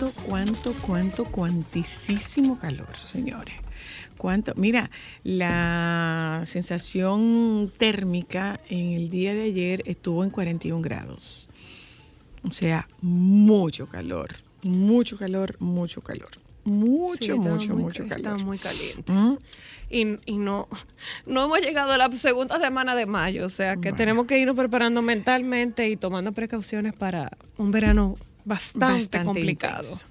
¿Cuánto, cuánto, cuánto, cuantísimo calor, señores? ¿Cuánto? Mira, la sensación térmica en el día de ayer estuvo en 41 grados. O sea, mucho calor, mucho calor, mucho calor. Mucho, Sí, mucho, muy- mucho calor. muy caliente. ¿Mm? Y, y no, no hemos llegado a la segunda semana de mayo, o sea que Bueno. tenemos que irnos preparando mentalmente y tomando precauciones para un verano bastante, complicado. intenso.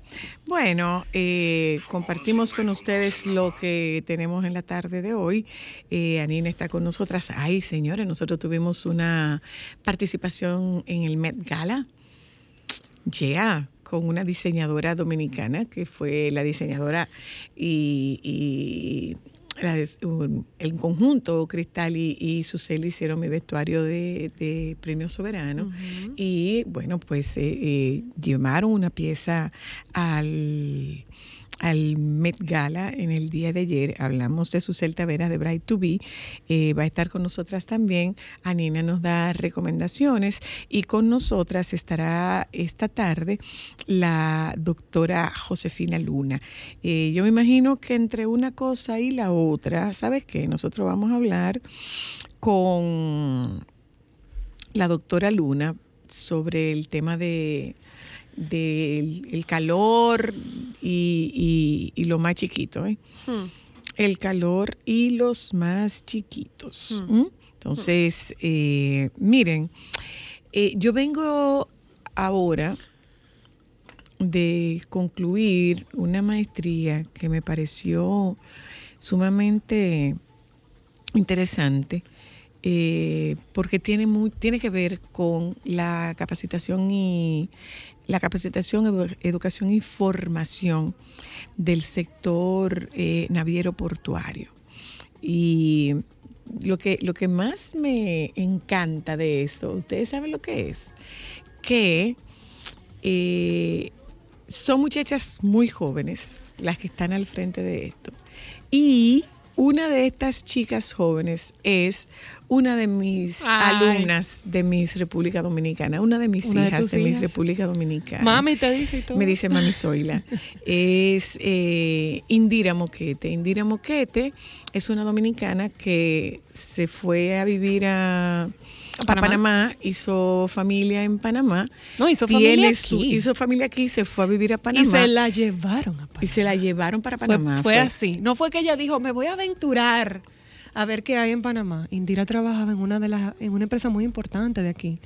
Bueno, eh, compartimos con ustedes lo que tenemos en la tarde de hoy. Eh, Anina está con nosotras. Ay, señores, nosotros tuvimos una participación en el Met Gala. Ya, con una diseñadora dominicana que fue la diseñadora y, y la des- un- el conjunto Cristal y, y Susel hicieron mi vestuario de, de Premio Soberano. Y bueno, pues eh, eh, llevaron una pieza al, al Met Gala en el día de ayer. Hablamos de Susel Taveras de Bright to Be. Eh, va a estar con nosotras también. Anina nos da recomendaciones y con nosotras estará esta tarde la doctora Josefina Luna. Eh, yo me imagino que entre una cosa y la otra, ¿sabes qué? Nosotros vamos a hablar con la doctora Luna sobre el tema de del el calor y, y- y lo más chiquito, ¿eh? Hmm. el calor y los más chiquitos. Mm. ¿m? Entonces, eh, miren, eh, yo vengo ahora de concluir una maestría que me pareció sumamente interesante eh, porque tiene muy, tiene que ver con la capacitación y la capacitación, edu- educación y formación del sector eh, naviero portuario. Y lo que, lo que más me encanta de eso, ustedes saben lo que es, que eh, son muchachas muy jóvenes las que están al frente de esto. Y una de estas chicas jóvenes es una de mis Ay. alumnas de Miss República Dominicana, una de mis ¿Una de hijas de, Miss hijas? República Dominicana. Mami te dice todo. Me dice Mami Zoila. es eh, Indira Moquete. Indira Moquete es una dominicana que se fue a vivir a, a Panamá? Panamá? hizo familia en Panamá. No, hizo Tiene familia su- aquí. hizo familia aquí, se fue a vivir a Panamá. y se la llevaron a Panamá. y se la llevaron para Fue- Panamá. Fue, así. No fue que ella dijo, me voy a aventurar a ver qué hay en Panamá. Indira trabajaba en una de las, en una empresa muy importante de aquí,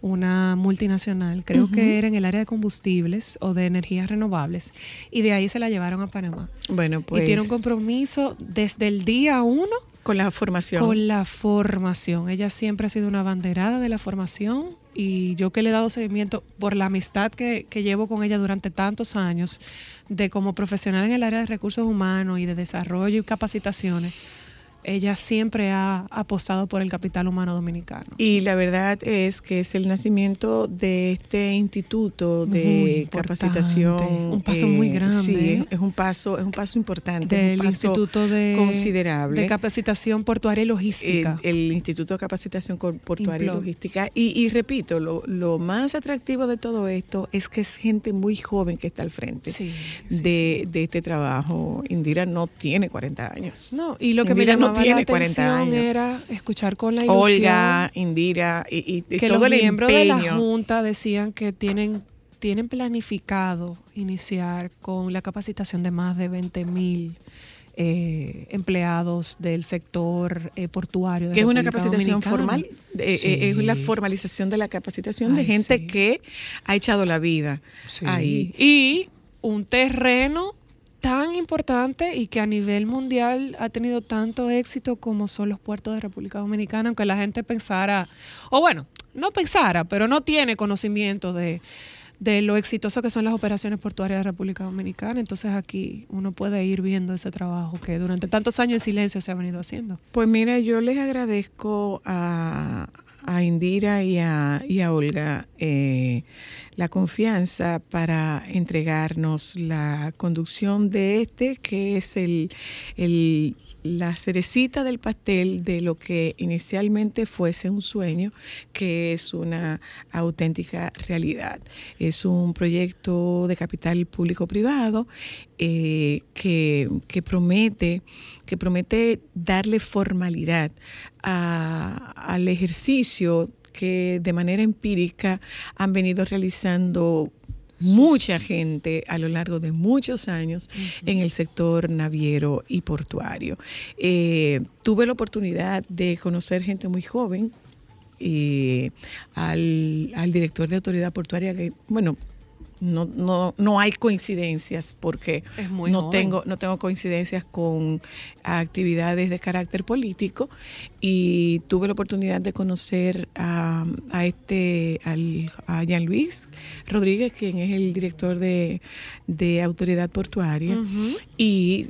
una multinacional, creo que era en el área de combustibles o de energías renovables, y de ahí se la llevaron a Panamá. Bueno, pues y tiene un compromiso desde el día uno con la formación. con la formación. Ella siempre ha sido una banderada de la formación y yo que le he dado seguimiento por la amistad que, que llevo con ella durante tantos años, de como profesional en el área de recursos humanos y de desarrollo y capacitaciones, ella siempre ha apostado por el capital humano dominicano. Y la verdad es que es el nacimiento de este instituto de capacitación. Un paso muy grande, Sí, ¿eh? es un paso, es un paso importante, Del un paso Instituto de, considerable. de Capacitación Portuaria y Logística. el, el Instituto de Capacitación Portuaria y. Logística. Y, y repito, lo, lo más atractivo de todo esto es que es gente muy joven que está al frente Sí, sí, de, de este trabajo. Indira no tiene 40 años. No, y lo que me Indira no tiene la 40 atención años. era escuchar con la ilusión Olga, Indira y, y- que todo los el miembros de la. Junta decían que tienen, tienen planificado iniciar con la capacitación de más de 20 mil eh, empleados del sector eh, portuario. de que es una capacitación Dominicana. formal, eh, Sí. es la formalización de la capacitación de gente sí. que ha echado la vida Sí. ahí. Y un terreno tan importante y que a nivel mundial ha tenido tanto éxito como son los puertos de República Dominicana, aunque la gente pensara, o bueno, no pensara, pero no tiene conocimiento de, de lo exitoso que son las operaciones portuarias de República Dominicana. Entonces aquí uno puede ir viendo ese trabajo que durante tantos años en silencio se ha venido haciendo. Pues mira, yo les agradezco a, a Indira y a, y a Olga eh, la confianza para entregarnos la conducción de este, que es el, el- la cerecita del pastel de lo que inicialmente fuese un sueño, que es una auténtica realidad. Es un proyecto de capital público-privado eh, que, que promete que promete darle formalidad a- al ejercicio que de manera empírica han venido realizando mucha gente a lo largo de muchos años en el sector naviero y portuario. Eh, tuve la oportunidad de conocer gente muy joven, eh, al, al director de autoridad portuaria que, bueno, no, no, no hay coincidencias porque no joven. tengo no tengo coincidencias con actividades de carácter político y tuve la oportunidad de conocer a, a este al, a Jean Luis Rodríguez quien es el director de, de autoridad portuaria. Y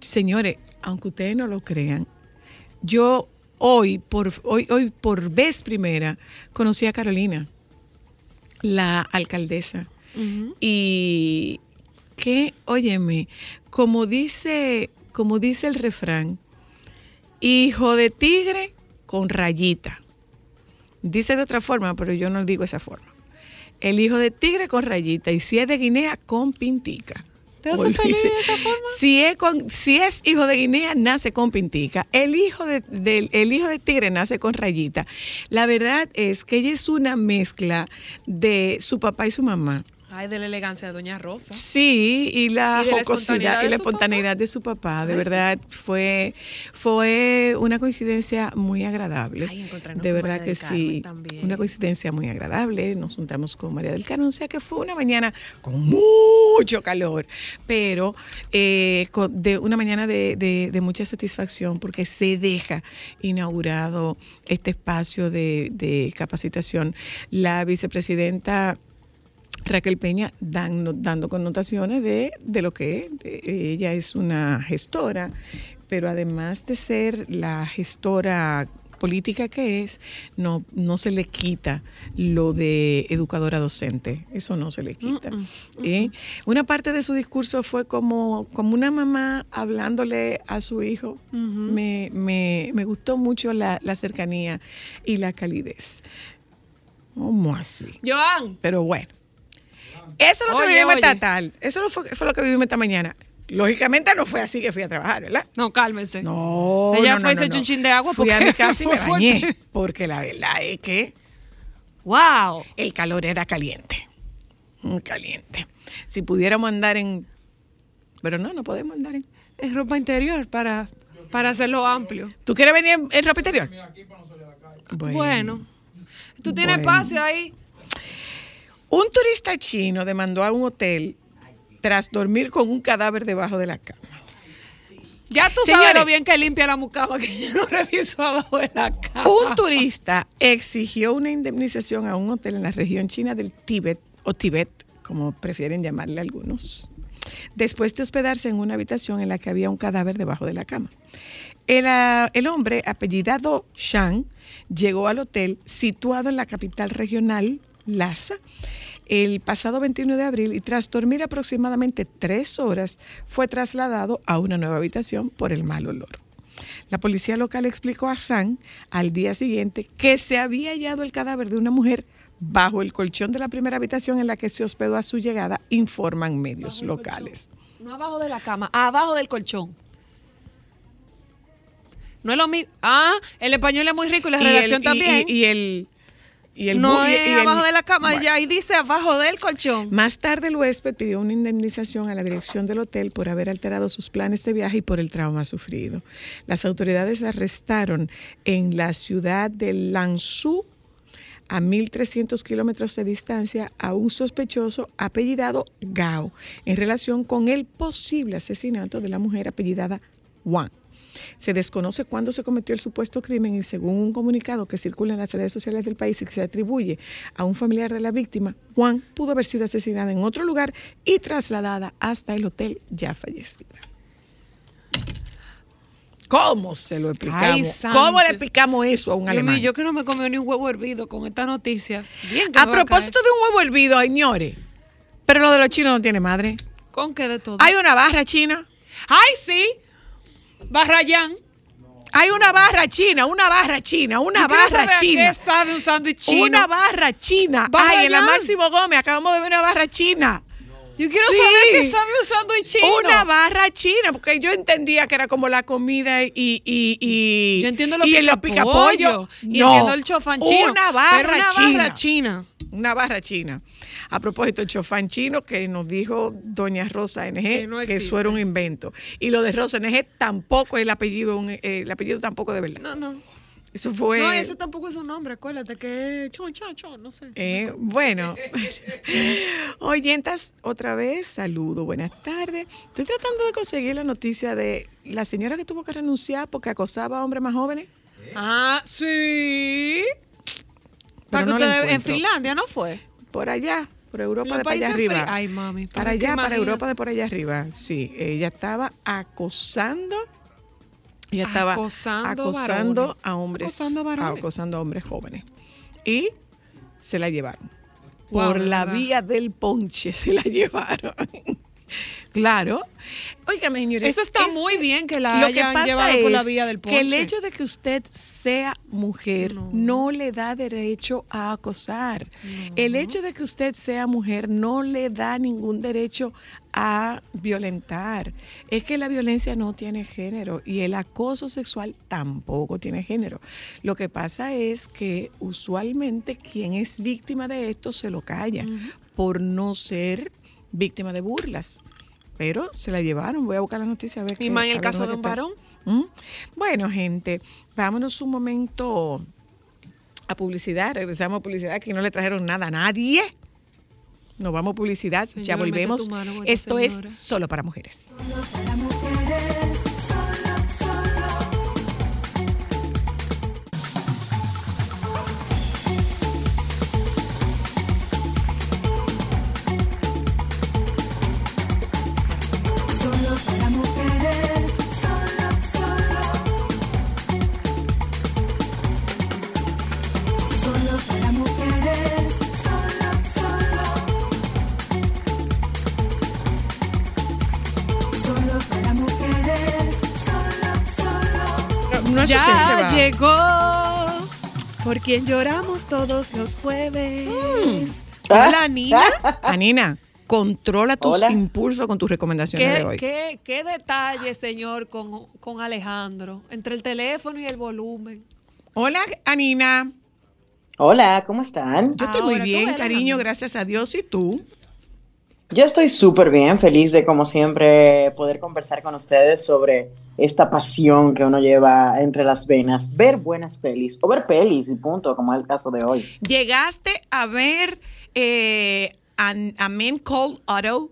señores aunque ustedes no lo crean yo hoy por hoy hoy por vez primera conocí a Carolina la alcaldesa Y que, óyeme, como dice, como dice el refrán, hijo de tigre con rayita. Dice de otra forma, pero yo no digo esa forma. El hijo de tigre con rayita y si es de Guinea con pintica. ¿Te Olvídese. feliz de esa forma? Si es, con, si es hijo de Guinea, nace con pintica. El hijo de, del- el hijo de tigre nace con rayita. La verdad es que ella es una mezcla de su papá y su mamá. Ay, de la elegancia de Doña Rosa. Sí, y la Y jocosidad y la espontaneidad de su papá, de Ay, verdad fue fue una coincidencia muy agradable. Ay, de verdad que sí, también. una coincidencia muy agradable. Nos juntamos con María del Carmen, o sea que fue una mañana con mucho calor, pero eh, con- de una mañana de, de- de mucha satisfacción porque se deja inaugurado este espacio de, de capacitación. La vicepresidenta Raquel Peña dando, dando connotaciones de, de lo que ella es una gestora, pero además de ser la gestora política que es, no, no se le quita lo de educadora docente, eso no se le quita. Mm, mm, ¿eh? Una parte de su discurso fue como, como una mamá hablándole a su hijo. Me, me- me gustó mucho la, la cercanía y la calidez. ¿Cómo así? Joan. Pero bueno. Eso es lo que vivimos esta tal. Eso lo fue, fue lo que vivimos esta mañana. Lógicamente no fue así que fui a trabajar, ¿verdad? No, cálmese. No, Ella no, fue no, ese no, un no. chin de agua Fui a porque mi casa y me bañé. Porque la verdad es que ¡Wow! el calor era caliente. Muy caliente. Si pudiéramos andar en... Pero no, no podemos andar en... Es ropa interior para Para hacerlo amplio. ¿Tú quieres venir en, en ropa interior? Bueno. Tú tienes Bueno. espacio ahí. Un turista chino demandó a un hotel tras dormir con un cadáver debajo de la cama. Ya tú Señores. sabes lo bien que limpia la mucama que yo no reviso abajo de la cama. Un turista exigió una indemnización a un hotel en la región china del Tíbet, o Tibet, como prefieren llamarle algunos, después de hospedarse en una habitación en la que había un cadáver debajo de la cama. El, ah, el hombre, apellidado Shang, llegó al hotel situado en la capital regional, Lhasa, el pasado 21 de abril y tras dormir aproximadamente tres horas fue trasladado a una nueva habitación por el mal olor. La policía local explicó a Shang al día siguiente que se había hallado el cadáver de una mujer bajo el colchón de la primera habitación en la que se hospedó a su llegada, informan medios locales. No abajo de la cama, abajo del colchón. No es lo mismo. Ah, el español es muy rico y la Y redacción y- también. Y, y el, y el no es el- abajo de la cama, Bueno. ya ahí dice abajo del colchón. Más tarde el huésped pidió una indemnización a la dirección del hotel por haber alterado sus planes de viaje y por el trauma sufrido. Las autoridades arrestaron en la ciudad de Lanzhou, a 1.300 kilómetros de distancia, a un sospechoso apellidado Gao en relación con el posible asesinato de la mujer apellidada Wang. Se desconoce cuándo se cometió el supuesto crimen y según un comunicado que circula en las redes sociales del país y que se atribuye a un familiar de la víctima, Juan pudo haber sido asesinada en otro lugar y trasladada hasta el hotel ya fallecida. ¿Cómo se lo explicamos? Ay. ¿Cómo le explicamos eso a un alemán? mío, yo que no me comí ni un huevo hervido con esta noticia. Bien a propósito de un huevo hervido, señores, pero lo de los chinos no tiene madre. ¿Con qué de todo? Hay una barra china. ¡Ay, sí! Barrayán. Hay una barra china, una barra china, una barra china. ¿Qué un sándwich chino? Una barra china. Barra Ay, en la. Máximo Gómez acabamos de ver una barra china. Yo quiero Sí. saber qué sabe un sándwich chino. Una barra china, porque yo entendía que era como la comida y y y Yo entiendo los y los picapollos. picapollos. Y No, entiendo el chofán chino. Una barra pero una china. barra china. Una barra china. A propósito, el chofán chino que nos dijo doña Rosa NG Que que, eso era un invento. Y lo de Rosa NG tampoco es el apellido, eh, el apellido tampoco de verdad. No, no. Eso fue. No, ese tampoco es un nombre, acuérdate que es chon, chon, chon, no sé. Eh, bueno, oyentas, otra vez, saludo, buenas tardes. Estoy tratando de conseguir la noticia de la señora que tuvo que renunciar porque acosaba a hombres más jóvenes. Ah, sí. Para no en. Finlandia, ¿no fue? Por allá, por Europa de para allá arriba. Ay, mami, Para allá, para Europa de por allá arriba. Sí, ella estaba acosando. Ella estaba Acosando a hombres, Acosando varones. acosando a hombres jóvenes. Y se la llevaron. Wow, por la verdad. vía del ponche se la llevaron. claro. Óigame, señores. Eso está es muy bien que la lo que hayan pasa llevado por la vía del Que el hecho de que usted sea mujer No. no, le da derecho a acosar. El hecho de que usted sea mujer no le da ningún derecho a violentar. Es que la violencia no tiene género y el acoso sexual tampoco tiene género. Lo que pasa es que usualmente quien es víctima de esto se lo calla por no ser víctima de burlas. Pero se la llevaron. Voy a buscar la noticia a ver. Y más en el caso de un varón. ¿Mm? Bueno, gente, vámonos un momento a publicidad. Regresamos a publicidad. Aquí no le trajeron nada a nadie. Nos vamos a publicidad. ya volvemos. mano Esto señora. es solo para mujeres. para mujeres, llegó. Por quien lloramos todos los jueves. Mm. Hola, niña. Anina, controla tus Hola. impulsos con tus recomendaciones de ¿Qué, hoy. qué, qué detalle, señor, con, con Alejandro? Entre el teléfono y el volumen. Hola, Anina. Hola, ¿cómo están? Yo estoy muy Ahora, bien, cariño, gracias a Dios. ¿Y tú? Yo estoy súper bien, feliz de como siempre poder conversar con ustedes sobre esta pasión que uno lleva entre las venas, ver buenas pelis o ver pelis y punto, como es el caso de hoy. ¿Llegaste a ver eh, a, a Man Called Otto?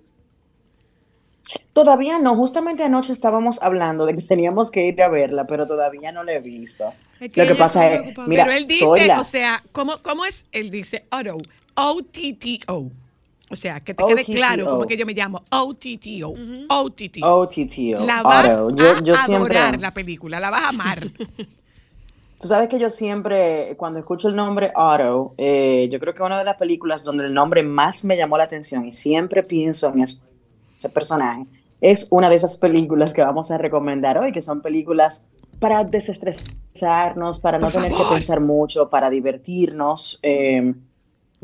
Todavía no, justamente anoche estábamos hablando de que teníamos que ir a verla, pero todavía no la he visto. Es que Lo que pasa es, mira, Pero él dice, soy la- o sea, ¿cómo, ¿cómo es? Él dice Otto, O-T-T-O. O sea, que te quede claro cómo es que yo me llamo O-T-T-O. O-T-T-O. OTTO, La vas Otto. Yo, a yo adorar siempre, la película, la vas a amar. tú sabes que yo siempre, cuando escucho el nombre Otto, eh, yo creo que una de las películas donde el nombre más me llamó la atención y siempre pienso en ese, ese personaje, es una de esas películas que vamos a recomendar hoy, que son películas para desestresarnos, para no tener que pensar mucho, para divertirnos. eh,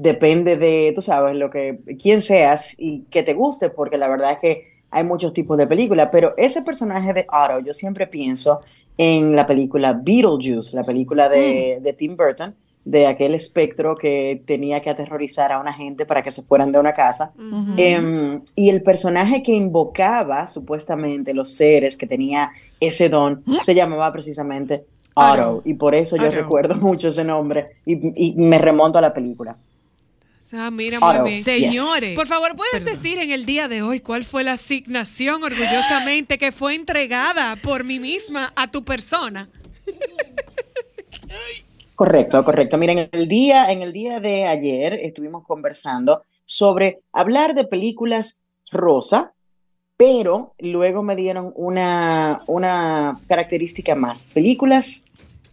depende de, tú sabes, lo que, quién seas y que te guste, porque la verdad es que hay muchos tipos de películas, pero ese personaje de Otto, yo siempre pienso en la película Beetlejuice, la película de, de Tim Burton, de aquel espectro que tenía que aterrorizar a una gente para que se fueran de una casa. Em, y el personaje que invocaba supuestamente los seres que tenía ese don se llamaba precisamente Otto. Otto. Y por eso yo Otto. recuerdo mucho ese nombre y, y me remonto a la película. Ah, mira, muy bien. Señores. Por favor, ¿puedes Perdón. decir en el día de hoy cuál fue la asignación orgullosamente que fue entregada por mí misma a tu persona? Correcto, correcto. Miren, el día, en el día de ayer estuvimos conversando sobre hablar de películas rosa, pero luego me dieron una, una característica más. Películas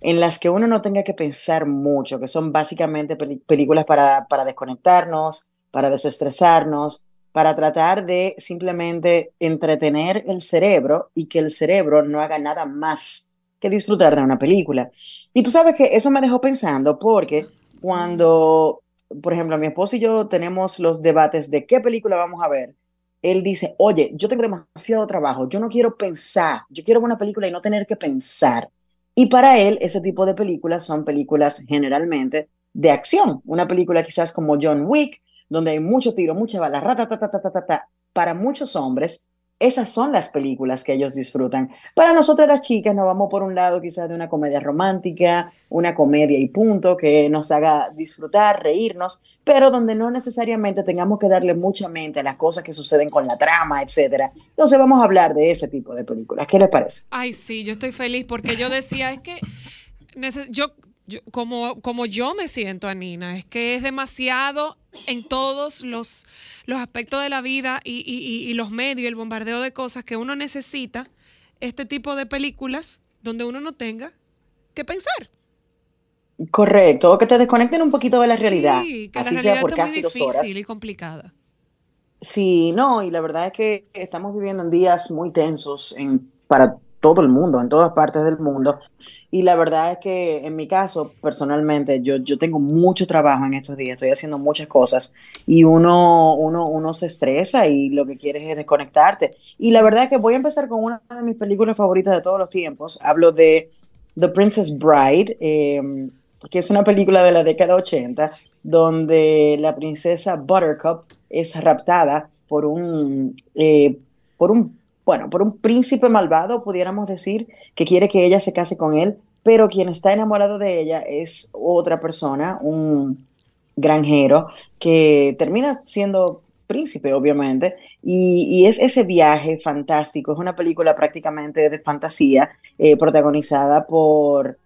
en las que uno no tenga que pensar mucho, que son básicamente películas para, para desconectarnos, para desestresarnos, para tratar de simplemente entretener el cerebro y que el cerebro no haga nada más que disfrutar de una película. Y tú sabes que eso me dejó pensando porque cuando, por ejemplo, mi esposo y yo tenemos los debates de qué película vamos a ver, él dice, oye, yo tengo demasiado trabajo, yo no quiero pensar, yo quiero una película y no tener que pensar. Y para él, ese tipo de películas son películas generalmente de acción. Una película quizás como John Wick, donde hay mucho tiro, mucha bala, rata, ta, ta, ta. Para muchos hombres, esas son las películas que ellos disfrutan. Para nosotras las chicas nos vamos por un lado quizás de una comedia romántica, una comedia y punto, que nos haga disfrutar, reírnos, pero donde no necesariamente tengamos que darle mucha mente a las cosas que suceden con la trama, etcétera. Entonces vamos a hablar de ese tipo de películas. ¿Qué les parece? Ay, sí, yo estoy feliz porque yo decía, es que yo, yo- como, como yo me siento, Anina, es que es demasiado en todos los, los aspectos de la vida y- y- y los medios, el bombardeo de cosas que uno necesita, este tipo de películas donde uno no tenga que pensar. Correcto, que te desconecten un poquito de la realidad, Sí, que la así realidad sea por casi dos difícil horas. y complicada. Sí, no, y la verdad es que estamos viviendo en días muy tensos en, para todo el mundo, en todas partes del mundo. Y la verdad es que en mi caso, personalmente, yo, yo tengo mucho trabajo en estos días, estoy haciendo muchas cosas y uno, uno, uno se estresa y lo que quieres es desconectarte. Y la verdad es que voy a empezar con una de mis películas favoritas de todos los tiempos. Hablo de The Princess Bride, eh, que es una película de la década 80, donde la princesa Buttercup es raptada por un, eh, por un, bueno, por un príncipe malvado, pudiéramos decir, que quiere que ella se case con él, pero quien está enamorado de ella es otra persona, un granjero, que termina siendo príncipe, obviamente, y, y es ese viaje fantástico, es una película prácticamente de fantasía, eh, protagonizada por,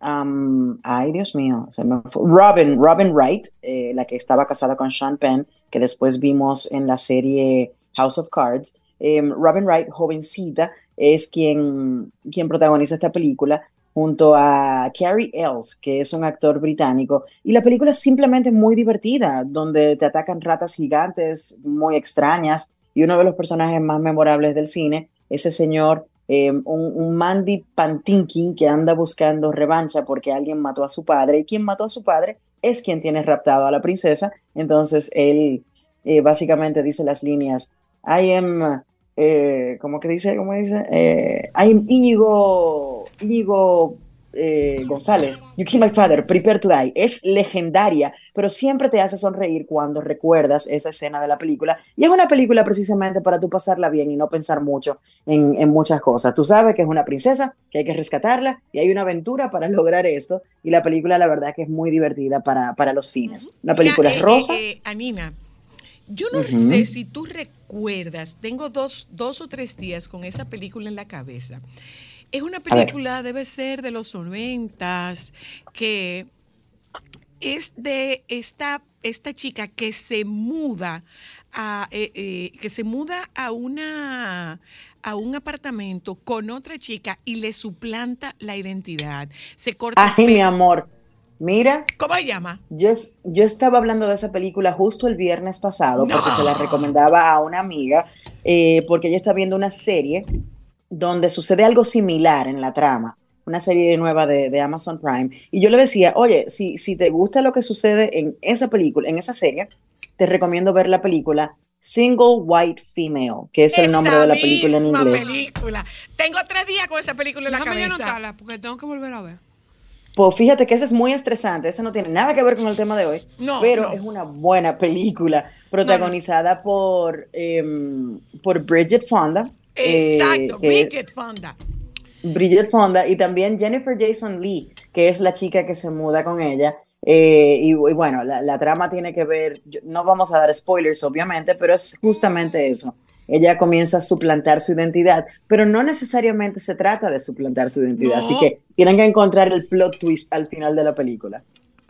ay Dios mío, Robin, Robin Wright, eh, la que estaba casada con Sean Penn, que después vimos en la serie House of Cards. Em, Robin Wright, jovencita, es quien, quien protagoniza esta película junto a Carrie Ells, que es un actor británico. Y la película es simplemente muy divertida, donde te atacan ratas gigantes muy extrañas. Y uno de los personajes más memorables del cine, ese señor, eh, un, Mandy Patinkin que anda buscando revancha porque alguien mató a su padre. Y quien mató a su padre es quien tiene raptado a la princesa. Entonces él eh, básicamente dice las líneas, I am, eh, ¿cómo que dice? ¿Cómo dice? Eh, I am Íñigo, Íñigo eh, González, You Killed My Father, Prepare to Die, es legendaria, pero siempre te hace sonreír cuando recuerdas esa escena de la película. Y es una película precisamente para tú pasarla bien y no pensar mucho en, en muchas cosas. Tú sabes que es una princesa, que hay que rescatarla y hay una aventura para lograr esto. Y la película, la verdad, que es muy divertida para, para los fines. La película Mira, es eh, rosa. eh, eh, Anina, yo no Ujú. sé si tú recuerdas, tengo dos, dos o tres días con esa película en la cabeza. Es una película, debe ser de los noventas, que es de esta, esta chica que se muda a, eh, eh, que se muda a una a un apartamento con otra chica y le suplanta la identidad. Se corta Ay, mi amor. Mira, ¿Cómo se llama? Yo, yo estaba hablando de esa película justo el viernes pasado No. porque se la recomendaba a una amiga eh, porque ella está viendo una serie donde sucede algo similar en la trama, una serie nueva de, de Amazon Prime. Y yo le decía, oye, si, si te gusta lo que sucede en esa película, en esa serie, te recomiendo ver la película Single White Female, que es el nombre de la película en inglés. película. Tengo tres días con esa película en la Déjame cabeza. anotarla, porque tengo que volver a ver. Pues fíjate que esa es muy estresante, esa no tiene nada que ver con el tema de hoy, No, pero no. es una buena película protagonizada por, em, por Bridget Fonda. Eh, Exacto, que- Bridget Fonda. Bridget Fonda y también Jennifer Jason Lee, que es la chica que se muda con ella. Eh, y, y bueno, la, la trama tiene que ver, no vamos a dar spoilers obviamente, pero es justamente eso. Ella comienza a suplantar su identidad, pero no necesariamente se trata de suplantar su identidad, No. así que tienen que encontrar el plot twist al final de la película.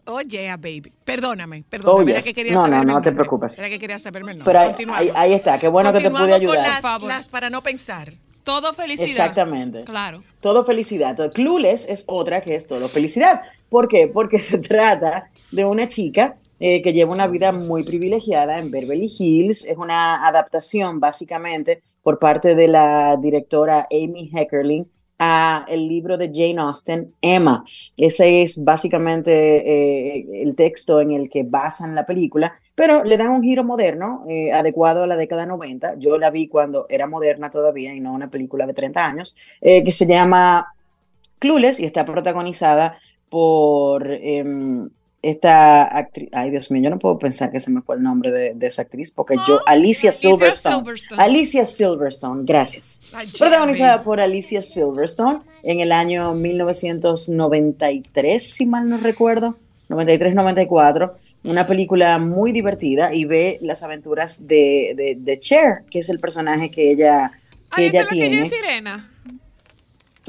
Oh, yeah, baby. Perdóname, perdóname. Oh, Era yes. que quería No, no, no te preocupes. Era que quería saberme el nombre. Pero ahí, Continuamos. ahí- ahí está, qué bueno que te pude Continuamos con ayudar. las, Favor. las para no pensar. Todo felicidad. Exactamente. Claro. Todo felicidad. Clueless es otra que es todo felicidad. ¿Por qué? Porque se trata de una chica eh, que lleva una vida muy privilegiada en Beverly Hills. Es una adaptación, básicamente, por parte de la directora Amy Heckerling a el libro de Jane Austen, Emma. Ese es básicamente eh, el texto en el que basan la película, pero le dan un giro moderno, eh, adecuado a la década 90. Yo la vi cuando era moderna todavía y no una película de 30 años, eh, que se llama Clueless y está protagonizada por em, esta actriz. Ay, Dios mío, yo no puedo pensar que se me fue el nombre de, de esa actriz, porque yo, Alicia Silverstone. Silverstone. Alicia Silverstone, gracias. Ay, Protagonizada por Alicia Silverstone en el año 1993, si mal no recuerdo. 93-94, una película muy divertida y ve las aventuras de, de, de Cher, que es el personaje que ella, que Ay, ella que tiene. sirena.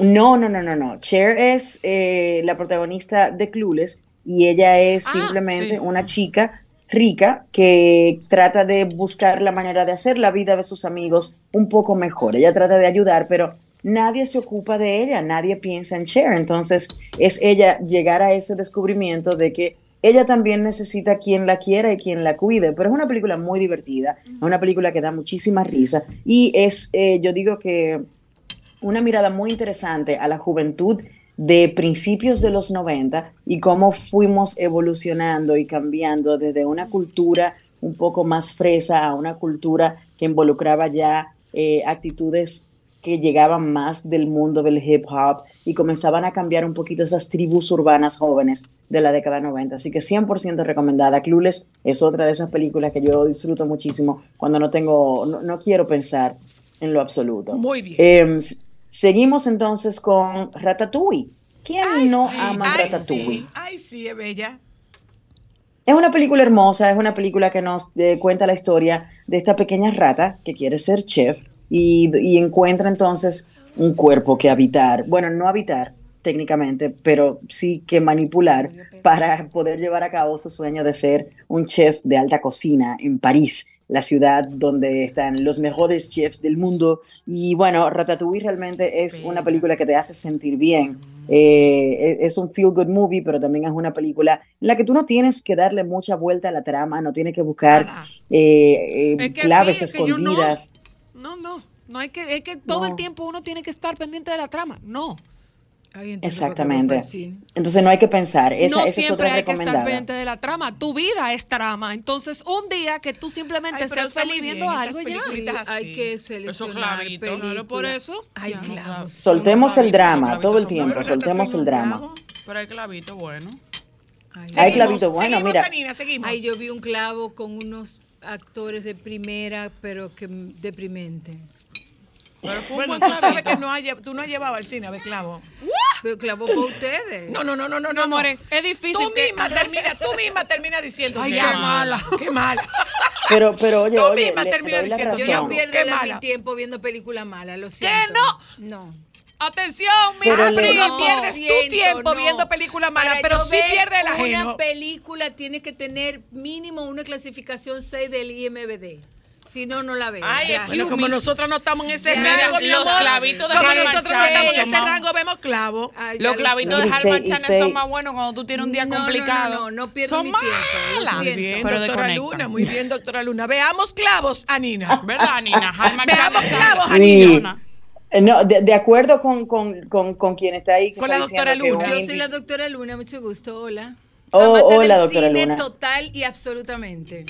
No, no, no, no, no. Cher es eh, la protagonista de Clueless y ella es Ah, simplemente sí. una chica rica que trata de buscar la manera de hacer la vida de sus amigos un poco mejor. Ella trata de ayudar, pero nadie se ocupa de ella, nadie piensa en Cher. Entonces es ella llegar a ese descubrimiento de que ella también necesita quien la quiera y quien la cuide, pero es una película muy divertida, es una película que da muchísima risa y es, eh, yo digo que una mirada muy interesante a la juventud de principios de los 90 y cómo fuimos evolucionando y cambiando desde una cultura un poco más fresa a una cultura que involucraba ya eh, actitudes que llegaban más del mundo del hip hop y comenzaban a cambiar un poquito esas tribus urbanas jóvenes de la década 90. Así que 100% recomendada. Clueless es otra de esas películas que yo disfruto muchísimo cuando no tengo, no, no quiero pensar en lo absoluto. Muy bien. Eh, s- seguimos entonces con Ratatouille. ¿Quién Ay, no sí, ama ay, Ratatouille? sí, Ay, sí, es bella. Es una película hermosa, es una película que nos eh, cuenta la historia de esta pequeña rata que quiere ser chef y, y encuentra entonces un cuerpo que habitar, bueno, no habitar técnicamente, pero sí que manipular para poder llevar a cabo su sueño de ser un chef de alta cocina en París, la ciudad donde están los mejores chefs del mundo. Y bueno, Ratatouille realmente es una película que te hace sentir bien. Eh, es un feel good movie, pero también es una película en la que tú no tienes que darle mucha vuelta a la trama, no tienes que buscar eh, eh, Es que claves sí, es que yo no. escondidas. No, no. No hay que, es que todo No. el tiempo uno tiene que estar pendiente de la trama. No. Ay, Exactamente. Entonces no hay que pensar. Esa, no esa es siempre otra hay que estar pendiente de la trama. Tu vida es trama. Entonces, un día que tú simplemente Ay, seas feliz viendo algo ya. Sí, hay que seleccionar. Claro, por eso. Ay, sabe. Soltemos el drama todo el tiempo, soltemos el drama. Pero hay clavito bueno. Ay, Hay Seguimos, clavito bueno, seguimos, mira. Anina, seguimos. Ay, yo vi un clavo con unos actores de primera, pero que deprimente. Pero fue un Bueno, buen que no hay, tú no has llevado al cine a ver clavo. Pero clavo para ustedes. No, no, no, no, no, No, more, es difícil. Tú que- misma termina, tú misma termina diciendo Ay, que qué mala. qué mala. Pero, pero oye, Tú oye, misma le la diciendo, Yo no pierdo Qué la- mi tiempo viendo películas malas, lo siento. no? No. Atención, mi Pero no pierdes siento, tu tiempo no. viendo películas malas, pero sí ver pierde el ajeno. Una película tiene que tener mínimo una clasificación 6 del IMBD. Si no, no la veo. Ay, Gracias. Bueno, como nosotros no estamos en ese rango, mi los amor. clavitos de como nosotros no Manchana estamos en son ese más- rango, vemos clavo. Ay, ya Los lo clavitos de seis- son más buenos cuando tú tienes un día No, no, no, complicado. no, no pierdo son mi tiempo. Muy bien, Pero doctora. Luna, muy bien, doctora Luna. Veamos clavos, Anina. ¿Verdad, Nina? Harry Manchana Veamos clavos, funciona. Eh, No, de, de acuerdo con, con, con, con quien está ahí. Con está la doctora Luna. un Yo soy la doctora Luna, mucho gusto. Hola. Oh, hola, del doctora cine Luna. total y absolutamente.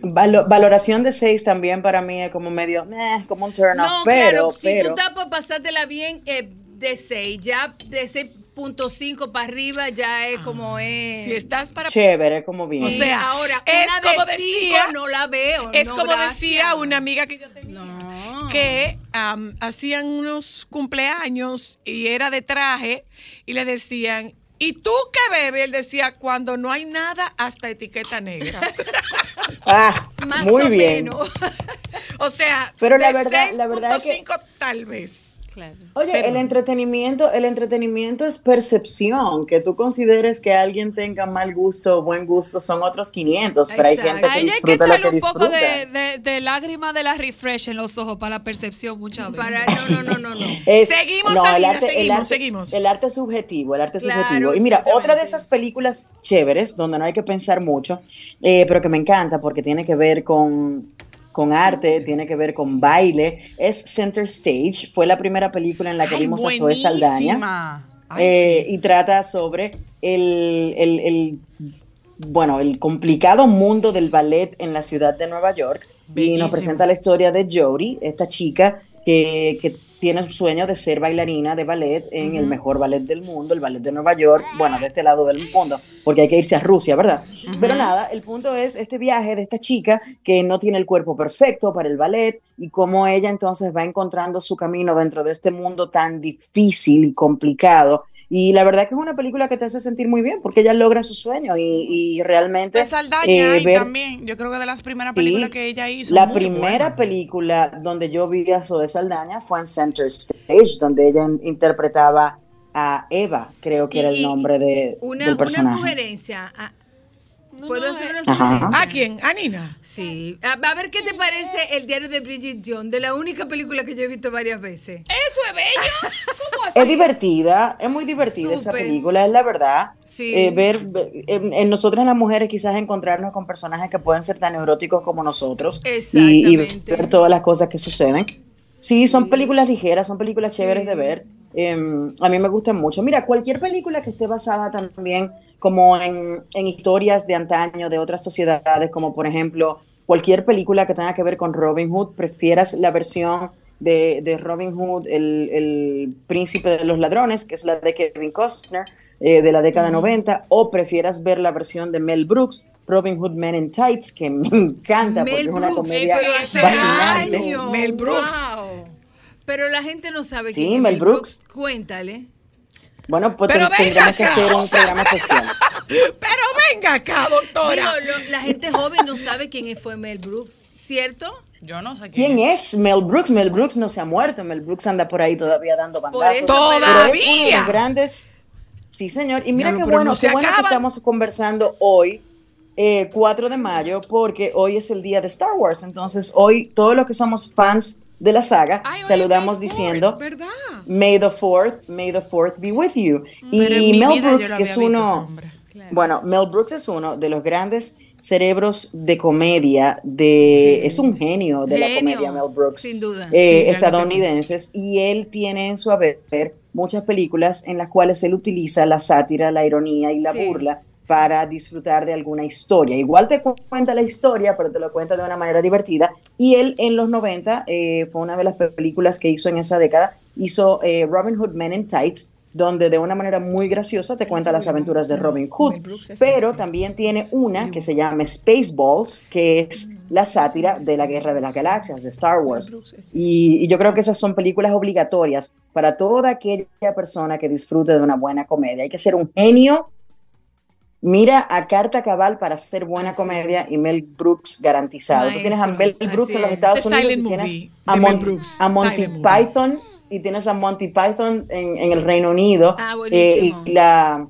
Valo- valoración de 6 también para mí es como medio, eh, como un turn off, No, pero, claro, si pero, tú estás para pasártela bien, eh, de 6, ya de 6.5 para arriba ya es como es. Si estás para chévere, como bien. O sea, ahora, es una como de cinco decía- no la veo. Es no, como gracias. decía una amiga que yo tenía. No. que am, hacían unos cumpleaños y era de traje y le decían, ¿y tú qué bebes? Él decía, cuando no hay nada, hasta etiqueta negra. Ah, Más muy o bien. menos. o sea, Pero la de verdad- la verdad es que- 6.5 tal vez. Claro. Oye, Pero- el entretenimiento, el entretenimiento es percepción. Que tú consideres que alguien tenga mal gusto o buen gusto son otros 500, pero hay gente que ella hay que disfruta lo un poco disfruta. de, de, de lágrima de la refresh en los ojos para la percepción muchas veces. Para, no, no, no, no, no. Es- Seguimos, el Anina, arte, el seguimos, arte- seguimos. El arte es subjetivo, el arte Claro, subjetivo. Y mira, otra de esas películas chéveres, donde no hay que pensar mucho, eh, pero que me encanta porque tiene que ver con, con arte, tiene que ver con baile, es Center Stage. Fue la primera película en la que Ay, vimos a Zoe Saldaña. Ay, Eh, y trata sobre el, el- el, bueno, el complicado mundo del ballet en la ciudad de Nueva York. Y nos presenta la historia de Jodie, esta chica que, que tiene un sueño de ser bailarina de ballet en el mejor ballet del mundo, el ballet de Nueva York, bueno, de este lado del mundo, porque hay que irse a Rusia, ¿verdad? Pero nada, el punto es este viaje de esta chica que no tiene el cuerpo perfecto para el ballet y cómo ella entonces va encontrando su camino dentro de este mundo tan difícil y complicado. Y la verdad que es una película que te hace sentir muy bien porque ella logra su sueño y, y realmente... De Saldaña eh, hay ver- también. Yo creo que de las primeras Sí, películas que ella hizo. La primera buena. película donde yo vi a Zoe Saldaña fue en Center Stage, donde ella in- interpretaba a Eva, creo que era el nombre de, Una, del una sugerencia. ¿Puedo no, hacer eh. una sugerencia? ¿A quién? ¿A Nina? Sí. A, a ver qué te parece el diario de Bridget Jones, de la única película que yo he visto varias veces. Eso es bello. ¿Cómo así? Es divertida, es muy divertida esa película, es la verdad. Sí. Eh, ver ve- en, en nosotras las mujeres quizás encontrarnos con personajes que pueden ser tan neuróticos como nosotros y, y ver todas las cosas que suceden. Sí, son películas ligeras, son películas chéveres de ver. Eh, a mí me gustan mucho. Mira, cualquier película que esté basada también como en, en historias de antaño, de otras sociedades, como por ejemplo cualquier película que tenga que ver con Robin Hood, prefieras la versión de, de Robin Hood, el, el príncipe de los ladrones, que es la de Kevin Costner, eh, de la década 90, o prefieras ver la versión de Mel Brooks, Robin Hood Men in Tights, que me encanta porque es una comedia fascinante. Mel Brooks. Wow. Pero la gente no sabe Sí, quién es Mel Brooks. Cuéntale. Bueno, pues Pero tendremos que hacer un programa especial. Pero venga acá, doctora. Digo, lo- la gente joven no sabe quién fue Mel Brooks, ¿cierto? Yo no sé quién, ¿Quién es Mel Brooks? Mel Brooks no se ha muerto. Mel Brooks anda por ahí todavía dando bandazos. eso, Pero es uno de ¡Todavía! los grandes. Sí, señor. Y mira qué bueno, no qué bueno que estamos conversando hoy, eh, 4 de mayo, porque hoy es el día de Star Wars. Entonces, hoy todos los que somos fans de la saga, Ay, oye, saludamos May diciendo. May the Fourth, May the Fourth be with you. Pero en Y Mel Brooks, que es uno, bueno, Mel Brooks es uno de los grandes cerebros de comedia, de, Sí. es un genio de la comedia Mel Brooks, sin duda. eh, Sí, estadounidenses, y él tiene en su haber muchas películas en las cuales él utiliza la sátira, la ironía y la burla para disfrutar de alguna historia. Igual te cu- cuenta la historia, pero te lo cuenta de una manera divertida. Y él en los 90 eh, fue una de las películas que hizo en esa década. Hizo eh, Robin Hood Men in Tights, donde de una manera muy graciosa te cuenta las aventuras de Robin Hood. Pero este. también tiene una que se llama Spaceballs, que es la sátira de la Guerra de las Galaxias, de Star Wars. Y, y yo creo que esas son películas obligatorias para toda aquella persona que disfrute de una buena comedia. Hay que ser un genio. Mira a Carta Cabal para hacer buena comedia y Mel Brooks garantizado. Tú tienes a Mel Brooks en los es. Estados The Unidos y tienes a, Mon- Brooks. a Monty Silent Movie. Python y tienes a Monty Python en, en el Reino Unido. Ah, Eh, y la,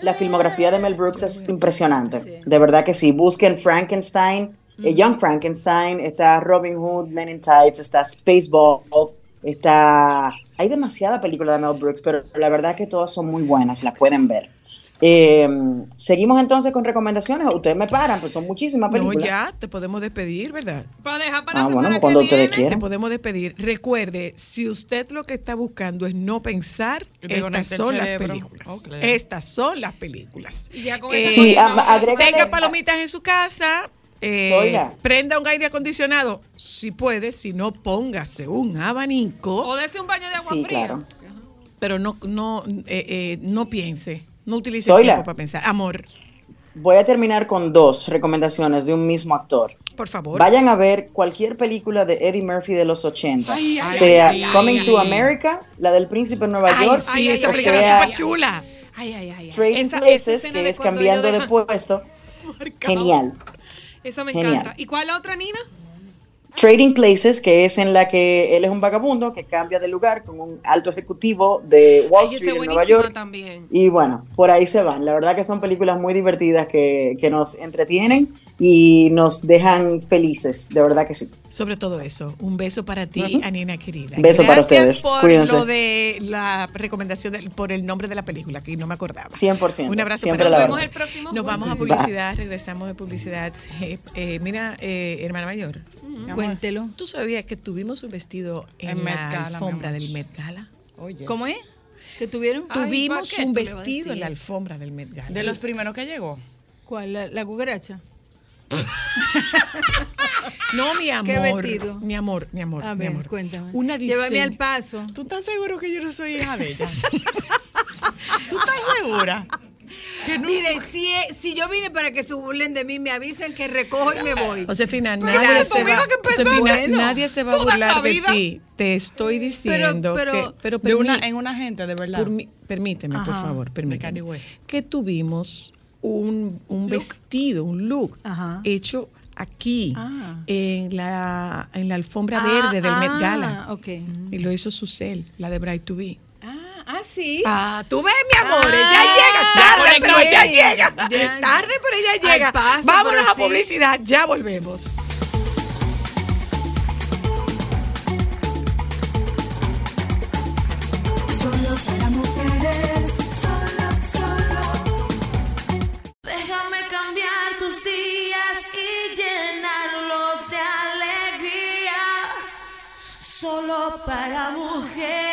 la filmografía de Mel Brooks es impresionante. Sí. De verdad que sí. Busquen Frankenstein, eh, Young Frankenstein, está Robin Hood, Men in Tights, está Spaceballs, está... Hay demasiada película de Mel Brooks, pero la verdad que todas son muy buenas, las pueden ver. Eh, Seguimos entonces con recomendaciones. Ustedes me paran, pues son muchísimas No, películas. ya, te podemos despedir, ¿verdad? Para dejar para Ah, la bueno, cuando que ustedes quieran. Te podemos despedir. Recuerde, si usted lo que está buscando es no pensar, estas desconecte el son las películas. Estas son las películas. Y ya con Eh, Sí, Tenga palomitas en su casa. eh, Oiga. prenda un aire acondicionado, si puede, si no, póngase un abanico, O dese un baño de agua Sí, fría. claro. pero no, no, eh, eh, no piense, no utilice Zoila. tiempo para pensar. Amor, Voy a terminar con dos recomendaciones de un mismo actor. por favor. Vayan a ver cualquier película de Eddie Murphy de los 80, Ay, ay, sea ay, Coming to America, la del Príncipe en Nueva York, sí, ay, esa película sea, es chula. Ay, ay, ay. Trading Esa- esa Places, escena que es cambiando de puesto. Marcado. Genial. Eso me Genial. encanta. ¿Y cuál otra, Nina? Trading Places, que es en la que él es un vagabundo que cambia de lugar con un alto ejecutivo de Wall Ay, Street en Nueva York. también. Y bueno, por ahí se van. La verdad que son películas muy divertidas que, que nos entretienen y nos dejan felices. De verdad que sí. Sobre todo eso, un beso para ti, Ujú. Anina querida. Beso para Gracias ustedes. por Cuídense. lo de la recomendación, del- por el nombre de la película, que no me acordaba. 100%. Un abrazo Siempre para la Nos todos. vemos el próximo Nos vamos a publicidad, regresamos de publicidad. Eh, eh, mira, eh, hermana mayor, Cuéntelo. ¿tú sabías que tuvimos un vestido en, En la alfombra del Met Gala? Oye. ¿Cómo es? ¿Qué tuvieron? Ay, tuvimos ¿pa' qué un vestido en la alfombra del Met Gala. De los primeros que llegó. ¿Cuál? ¿La, la cucaracha? No, mi amor. ¿Qué vestido? Mi amor, mi amor, A mi ver, amor. cuéntame. Una Llévame al paso. ¿Tú estás seguro que yo no soy hija de ella? ¿Tú estás segura? Que no- Miren, si, si yo vine para que se burlen de mí, me avisen que recojo y me voy. Josefina, Pero nadie se, va, que Josefina, bueno. nadie se va a burlar la de ti. Te estoy diciendo pero- que... Pero de una, permí- en una gente, de verdad. por mi- permíteme, por favor, permíteme. Que tuvimos un, un vestido, un look Ajá. hecho aquí, Ah. en, la, en la alfombra Ah, verde del Met ah, Gala. ok. Y lo hizo Susel, la de Bright to Be. Ah, ah, sí. Ah, tú ves, mi amor, Ah, ella llega tarde, pero ella llega. Ya. Tarde, pero ella llega. paso, Vámonos a sí. publicidad, ya volvemos. Solo para mujeres,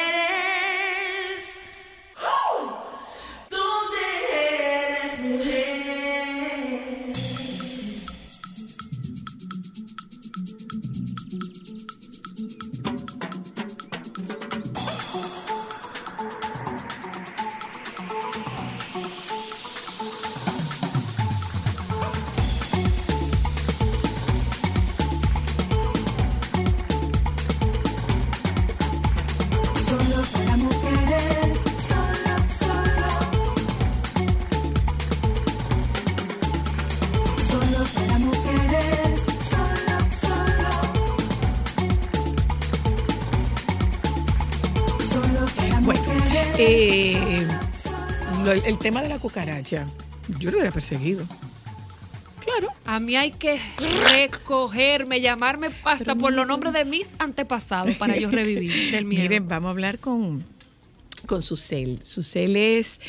el tema de la cucaracha, yo lo hubiera perseguido. Claro. A mí hay que recogerme, llamarme hasta por los nombres de mis antepasados para yo revivir del miedo. Miren, vamos a hablar con, con Susel. Susel es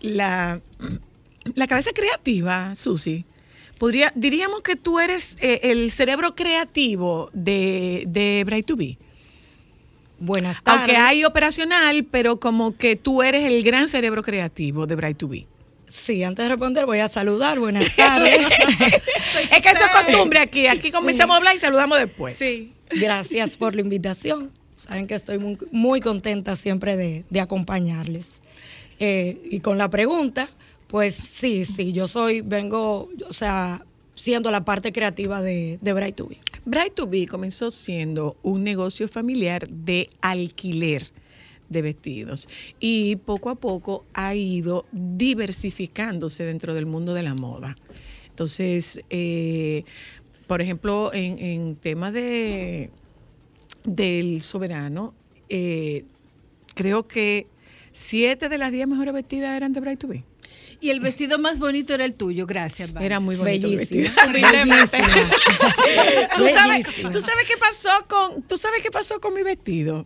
la, la cabeza creativa, Susi. Podría, diríamos que tú eres eh, el cerebro creativo de, de Bright to Be. Buenas tardes. Aunque hay operacional, pero como que tú eres el gran cerebro creativo de Bright to Be. Sí, antes de responder voy a saludar. Buenas tardes. Es que eso es costumbre aquí. Aquí comenzamos a hablar y saludamos después. Sí. Gracias por la invitación. Saben que estoy muy, muy contenta siempre de, de acompañarles. Eh, y con la pregunta, pues sí, sí, yo soy, vengo, o sea, siendo la parte creativa de, de Bright to Be. Bright to Be comenzó siendo un negocio familiar de alquiler de vestidos y poco a poco ha ido diversificándose dentro del mundo de la moda. Entonces, eh, por ejemplo, en, en tema de del soberano, eh, creo que siete de las diez mejores vestidas eran de Bright to Be. Y el vestido más bonito era el tuyo, gracias. Era muy bonito. el Bellísima. ¿Tú sabes, Bellísima. tú sabes qué pasó con, tú sabes qué pasó con mi vestido?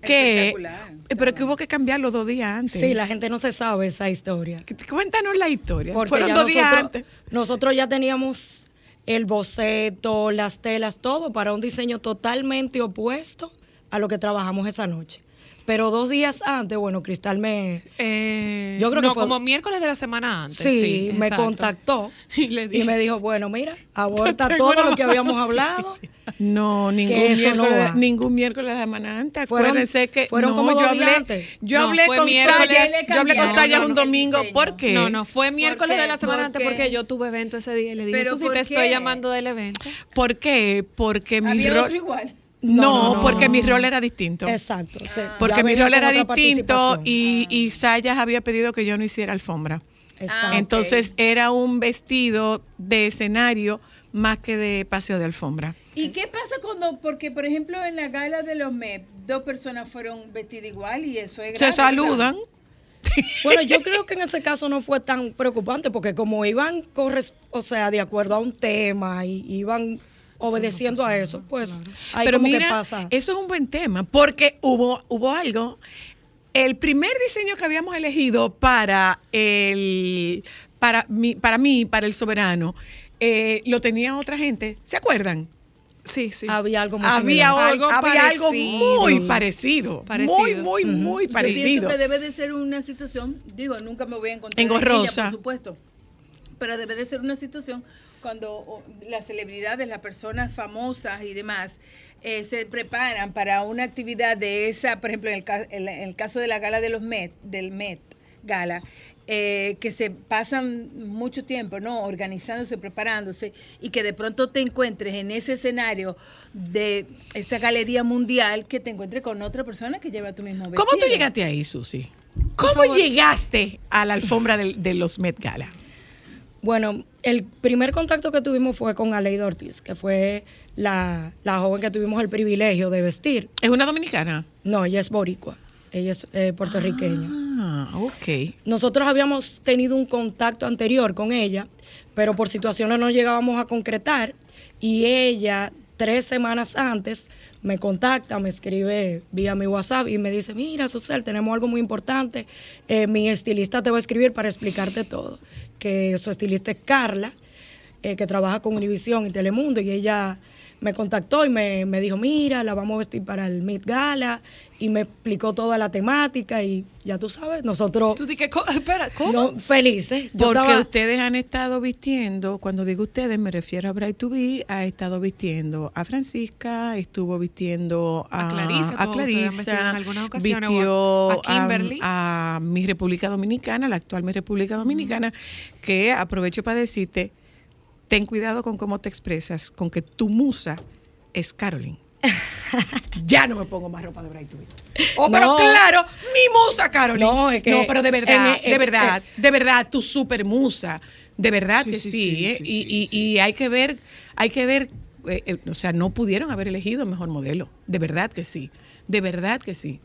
Que, Espectacular. pero que hubo que cambiarlo dos días antes. Sí, la gente no se sabe esa historia. Cuéntanos la historia. Porque Fueron dos días antes. nosotros ya teníamos el boceto, las telas, todo para un diseño totalmente opuesto a lo que trabajamos esa noche. Pero dos días antes, bueno, Cristal me, Eh, Yo creo que no, fue- como miércoles de la semana antes. sí, me exacto. contactó Y le y dije- me dijo, bueno, mira, aborta todo lo que habíamos hablado. No, ningún eso no miércoles, ningún miércoles de la semana antes. Fueron- Acuérdense que fueron no, como yo hablé, antes. yo hablé con. Sayas, yo hablé con Sayas un domingo. ¿Por qué? No, no, fue miércoles de la semana ¿Por antes porque yo tuve evento ese día y le dije, ¿Pero Susi, por te estoy llamando del evento. ¿Por qué? Porque mi rol igual. No, No, no, porque no. mi rol era distinto. Exacto. Ya Porque mi rol era distinto y, y Sayas había pedido que yo no hiciera alfombra. Exacto. Ah, Entonces era un vestido de escenario más que de paseo de alfombra. ¿Y qué pasa cuando, porque por ejemplo en la gala de los MEP, dos personas fueron vestidas igual y eso es Se grave, saludan. Bueno, yo creo que en ese caso no fue tan preocupante porque como iban, corres, o sea, de acuerdo a un tema y iban obedeciendo a eso, pues ahí Pero como mira, que pasa. eso es un buen tema, porque hubo, hubo algo. El primer diseño que habíamos elegido para el para mí, para mí, para el soberano, eh, lo tenía otra gente. ¿Se acuerdan? Sí, sí. Había algo muy Había, similar. Algo había algo parecido. muy parecido, Parecido. muy, muy, muy Yo parecido. pienso que debe de ser una situación, digo, nunca me voy a encontrar en ella, por supuesto, pero debe de ser una situación cuando las celebridades, las personas famosas y demás eh, se preparan para una actividad de esa, por ejemplo, en el, en el caso de la gala de los Met, del Met Gala, eh, que se pasan mucho tiempo, ¿no? Organizándose, preparándose, y que de pronto te encuentres en ese escenario de esa galería mundial, que te encuentres con otra persona que lleva tu mismo vestido. ¿Cómo tú llegaste ahí, Susi? ¿Cómo llegaste a la alfombra del- de, los Met Gala? Bueno, el primer contacto que tuvimos fue con Aleida Ortiz, que fue la, la joven que tuvimos el privilegio de vestir. ¿Es una dominicana? No, ella es boricua, ella es eh, puertorriqueña. Ah, ok. Nosotros habíamos tenido un contacto anterior con ella, pero por situaciones no llegábamos a concretar y ella tres semanas antes me contacta, me escribe vía mi WhatsApp y me dice, mira, Susel, tenemos algo muy importante, eh, mi estilista te va a escribir para explicarte todo, que su estilista es Carla, eh, que trabaja con Univisión y Telemundo y ella me contactó y me, me dijo, mira, la vamos a vestir para el Met Gala y me explicó toda la temática y ya tú sabes, nosotros... Tú dije, "Co- espera, ¿cómo? No, felices. Yo Porque estaba- ustedes han estado vistiendo, cuando digo ustedes me refiero a Bright to Be, ha estado vistiendo a Francisca, estuvo vistiendo a, A Clarisa, a en Clarisa, algunas ocasiones, o vistió a- a Kimberly. a, a mi República Dominicana, la actual mi República Dominicana, que aprovecho para decirte, ten cuidado con cómo te expresas, con que tu musa es Caroline. ya no me pongo más ropa de Bright. Oh, pero claro, mi musa, Caroline. No, es que No, pero de verdad, de verdad, de verdad, tu super musa. De verdad que sí, sí, sí, ¿eh? y, y- y hay que ver, hay que ver, eh, eh, o sea, no pudieron haber elegido mejor modelo. De verdad que sí. De verdad que sí.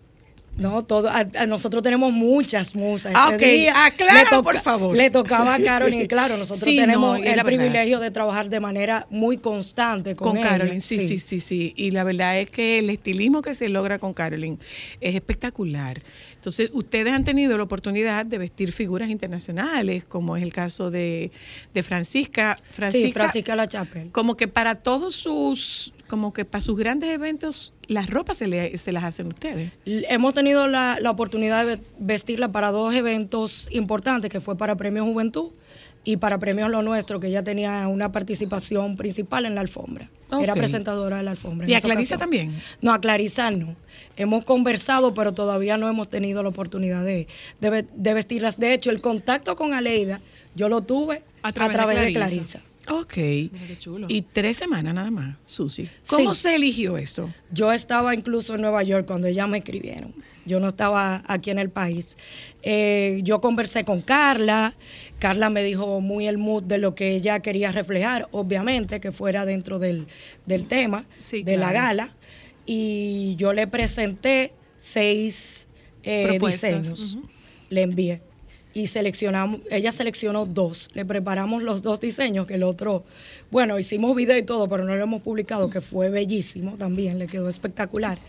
No, todo, a, a nosotros tenemos muchas musas. Ah, Ese ok. día Aclara, le por favor. Le tocaba a Caroline, claro, nosotros Sí, tenemos el privilegio de trabajar de manera muy constante con, Con, ella, Caroline, sí, sí, sí, sí. Y la verdad es que el estilismo que se logra con Caroline es espectacular. Entonces, ustedes han tenido la oportunidad de vestir figuras internacionales, como es el caso de, de Francisca. Sí, Francisca La Chapel. como que para todos sus, como que para sus grandes eventos las ropas se, le- se las hacen ustedes. Hemos tenido la, la oportunidad de vestirla para dos eventos importantes, que fue para Premio Juventud y para Premios Lo Nuestro, que ella tenía una participación principal en la alfombra. Era presentadora de la alfombra. ¿Y a Clarisa ocasión. también? No, a Clarisa no. Hemos conversado, pero todavía no hemos tenido la oportunidad de, de ve- de vestirlas. De hecho, el contacto con Aleida yo lo tuve A a través de de Clarisa. Ok. qué chulo. Y tres semanas nada más, Susi. ¿Cómo Sí. se eligió esto? Yo estaba incluso en Nueva York cuando ellas me escribieron. Yo no estaba aquí en el país. Eh, yo conversé con Carla. Carla me dijo muy el mood de lo que ella quería reflejar, obviamente, que fuera dentro del, del tema Sí, de la gala. Y yo le presenté seis eh, diseños. Le envié. Y seleccionamos, ella seleccionó dos. Le preparamos los dos diseños, que el otro, bueno, hicimos video y todo, pero no lo hemos publicado, que fue bellísimo también, le quedó espectacular.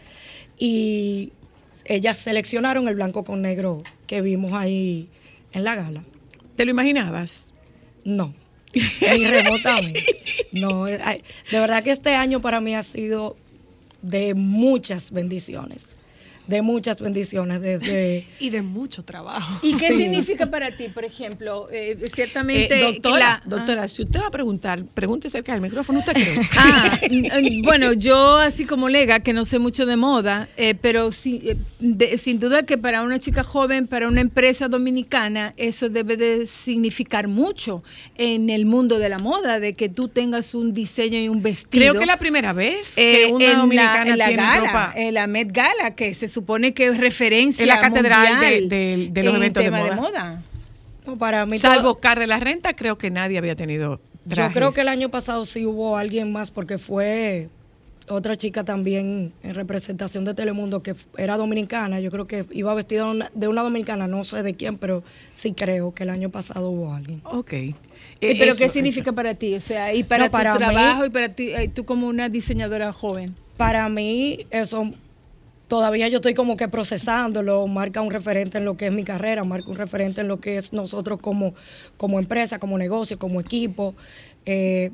Y ellas seleccionaron el blanco con negro que vimos ahí en la gala. ¿Te lo imaginabas? No, ni remotamente. No, eh, de verdad que este año para mí ha sido de muchas bendiciones. De muchas bendiciones, desde... Y de mucho trabajo. ¿Y qué Sí. significa para ti, por ejemplo? Eh, ciertamente. Eh, doctora, la- doctora, si usted va a preguntar, pregunte cerca del micrófono, ¿usted cree? Ah, bueno, yo así como Lega, que no sé mucho de moda, eh, pero sí, eh, de- sin duda que para una chica joven, para una empresa dominicana, eso debe de significar mucho en el mundo de la moda, de que tú tengas un diseño y un vestido. Creo que es la primera vez que una en la- dominicana en la tiene gala, ropa. en la Met Gala, que se supone que es referencia Es la catedral de- de- de los en eventos de moda. no, para mí Salvo todo- Car de la Renta, creo que nadie había tenido Yo trajes. creo que el año pasado sí hubo alguien más porque fue otra chica también en representación de Telemundo que era dominicana. Yo creo que iba vestida de una, dominicana, no sé de quién, pero sí creo que el año pasado hubo alguien. Ok. ¿Y Eh, ¿Pero eso, qué eso. significa para ti? O sea, y para No, para tu mí- trabajo y para ti, eh, tú como una diseñadora joven. Para mí eso todavía yo estoy como que procesándolo, marca un referente en lo que es mi carrera, marca un referente en lo que es nosotros como, como empresa, como negocio, como equipo. Eh,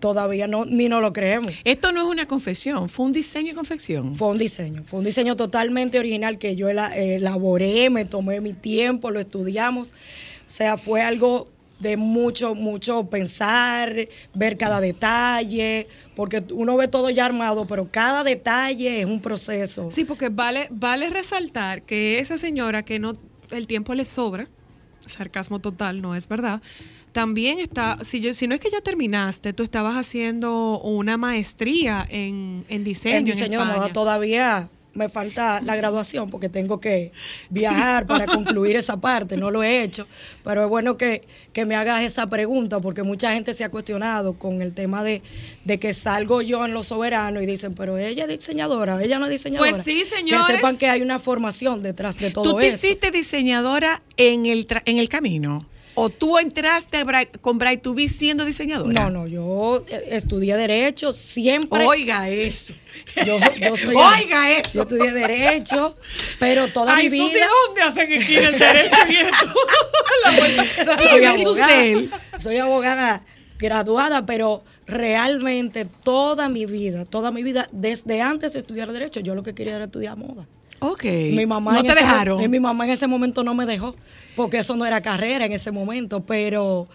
todavía no, ni no lo creemos. Esto no es una confesión, fue un diseño y confección. Fue un diseño, fue un diseño totalmente original que yo eh, elaboré, me tomé mi tiempo, lo estudiamos. O sea, fue algo de mucho, mucho pensar, ver cada detalle, porque uno ve todo ya armado, pero cada detalle es un proceso. Sí, porque vale, vale resaltar que esa señora que no el tiempo le sobra, sarcasmo total, no es verdad. También está, si yo, si no es que ya terminaste, tú estabas haciendo una maestría en, en diseño. en diseño de moda España. todavía me falta la graduación porque tengo que viajar para concluir esa parte, no lo he hecho, pero es bueno que, que me hagas esa pregunta porque mucha gente se ha cuestionado con el tema de, de que salgo yo en Los Soberanos y dicen, pero ella es diseñadora, ella no es diseñadora. Pues sí, Que señores. sepan que hay una formación detrás de todo ¿Tú te eso. hiciste diseñadora en el, tra- en el camino? ¿O tú entraste con Bright to Be siendo diseñadora? No, no, yo eh, estudié Derecho, siempre... Oiga eso. Yo, yo soy- Oiga eso. Yo estudié Derecho, pero toda Ay, mi vida... ¿dónde hacen aquí el derecho y esto? La soy abogada, soy abogada graduada, pero realmente toda mi vida, toda mi vida, desde antes de estudiar derecho, yo lo que quería era estudiar moda. Ok. Mi mamá no te ese dejaron. y mi mamá en ese momento no me dejó, porque eso no era carrera en ese momento, pero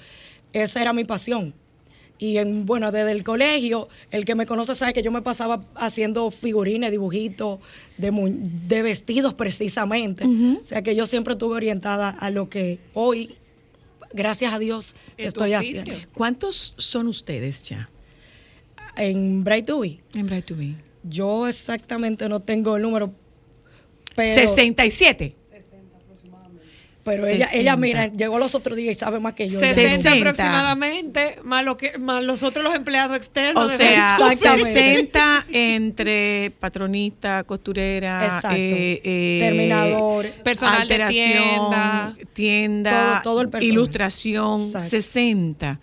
esa era mi pasión. Y en, bueno, desde el colegio, el que me conoce sabe que yo me pasaba haciendo figurines, dibujitos de, mu- de vestidos precisamente. O sea que yo siempre estuve orientada a lo que hoy, gracias a Dios, estoy haciendo. ¿Cuántos son ustedes ya En Bright to Be, en Bright to Be? yo exactamente no tengo el número, pero, 67. pero ella, 60. ella, mira, llegó los otros días y sabe más que yo. Ella 60 60. aproximadamente, más, lo que, más los otros los empleados externos. O sea, Exactamente. 60 entre patronista, costurera, Exacto. eh, eh, Terminador. Personal de alteración, tienda. tienda, Todo- todo el personal. ilustración, Exacto. 60.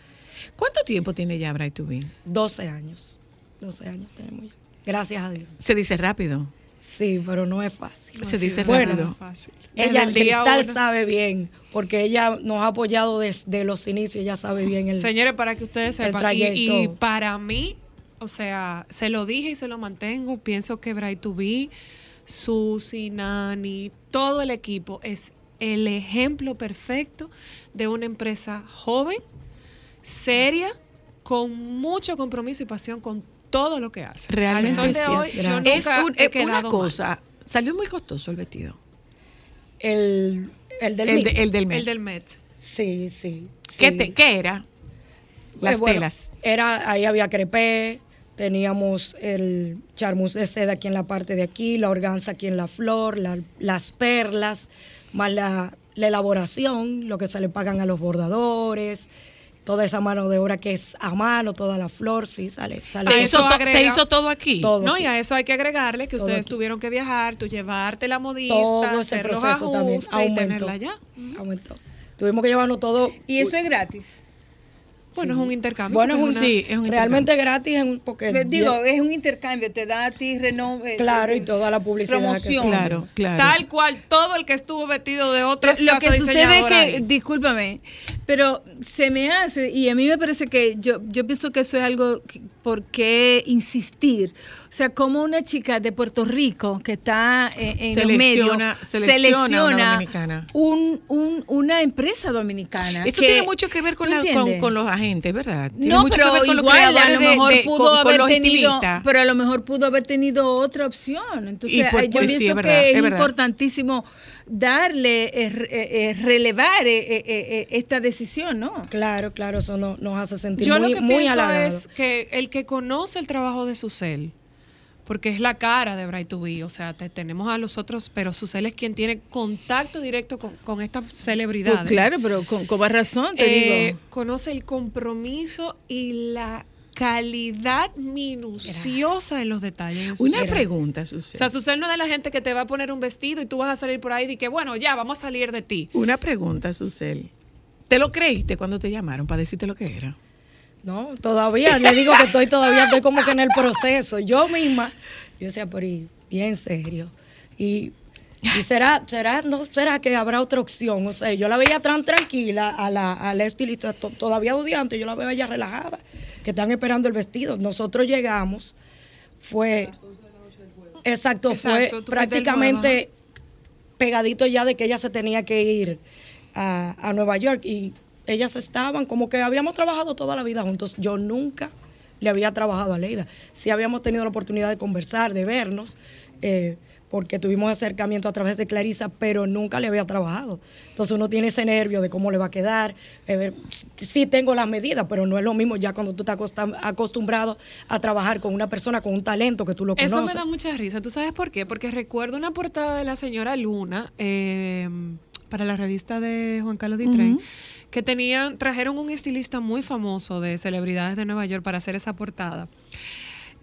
¿Cuánto tiempo tiene ya Bright to Be? 12 años. 12 años tenemos ya. Gracias a Dios. Se dice rápido. Sí, pero no es fácil. se dice Bueno, rápido. Ella, Desde el día Cristal, uno. sabe bien, porque ella nos ha apoyado desde los inicios, ella sabe bien el... Señores, para que ustedes El sepan, y, y para mí, O sea, se lo dije y se lo mantengo. Pienso que Bright to Be, Susi, Nani, todo el equipo es el ejemplo perfecto de una empresa joven, seria, con mucho compromiso y pasión con todo lo que hace. Realmente Al sol de sí. hoy, yo. Es un- he quedado una mal. cosa, salió muy costoso el vestido. El, el del El, Met. de- el del mes. El del Met. Sí, sí. ¿Qué, te- qué era? Las Eh, bueno, telas. Era, ahí había crepé, teníamos el charmus de seda aquí en la parte de aquí, la organza aquí en la flor, la- las perlas, más la, la elaboración, lo que se le pagan a los bordadores, toda esa mano de obra que es a mano, toda la flor, sí, sale. sale Se hizo, agrega- se hizo todo aquí. Todo. No, aquí. y a eso hay que agregarle que Todo ustedes aquí. tuvieron que viajar, tú llevarte la modista, todo ese hacer los proceso también y aumentó. tenerla. Aumentó. Tuvimos que llevarnos todo. Y eso es gratis. Bueno, es un intercambio. Bueno, es un, una- sí, es un realmente gratis en porque Le Digo, es un intercambio, te da a ti renombre. claro y toda la publicidad que promoción. se- Claro, claro. Tal cual, todo el que estuvo vestido de otras Lo que sucede es que, ahí. discúlpame, pero se me hace, y a mí me parece que yo, yo pienso que eso es algo que- por qué insistir. O sea, como una chica de Puerto Rico que está en, en los Selecciona- medios selecciona una dominicana. un- un- una empresa dominicana. Eso que- tiene mucho que ver con, ¿tú la- con, entiendes? con los agentes, ¿verdad? Tiene No, mucho pero que ver con los igual a lo mejor de- pudo con- haber tenido, pero a lo mejor pudo haber tenido otra opción. Entonces, Y por- ay, yo pues sí, pienso es verdad, que es, es verdad. importantísimo darle, eh, eh, eh, relevar eh, eh, eh, esta decisión, ¿no? Claro, claro, eso no- nos hace sentir Yo muy, lo que muy pienso halagados. es que el que conoce el trabajo de Susel, porque es la cara de Bright to Be, o sea, te- tenemos a los otros, pero Susel es quien tiene contacto directo con, con estas celebridades. Pues claro, pero con, con más razón te Eh, digo. conoce el compromiso y la calidad minuciosa en los detalles. Una Susel. pregunta, O Susel. sea, Susel no es de la gente que te va a poner un vestido y tú vas a salir por ahí y que, bueno, ya, vamos a salir de ti. Una pregunta, Susel. ¿Te lo creíste cuando te llamaron para decirte lo que era? No, todavía, le digo que estoy todavía, estoy como que en el proceso. Yo misma, yo decía, pero y, bien serio. Y, y será, será, no será que habrá otra opción. O sea, yo la veía tan tranquila a la, a la estilista, to- todavía antes, yo la veo ella relajada, que están esperando el vestido. Nosotros llegamos, fue, exacto, fue prácticamente pegadito ya de que ella se tenía que ir a, a Nueva York y ellas estaban como que habíamos trabajado toda la vida juntos. Yo nunca le había trabajado a Leida. Sí habíamos tenido la oportunidad de conversar, de vernos, eh, porque tuvimos acercamiento a través de Clarisa, pero nunca le había trabajado. Entonces uno tiene ese nervio de cómo le va a quedar. eh, sí tengo las medidas, pero no es lo mismo ya cuando tú estás acostum- acostumbrado a trabajar con una persona con un talento que tú lo conoces. Eso me da mucha risa. ¿Tú sabes por qué? Porque recuerdo una portada de la señora Luna eh, para la revista de Juan Carlos Ditren, que tenían, trajeron un estilista muy famoso de celebridades de Nueva York para hacer esa portada.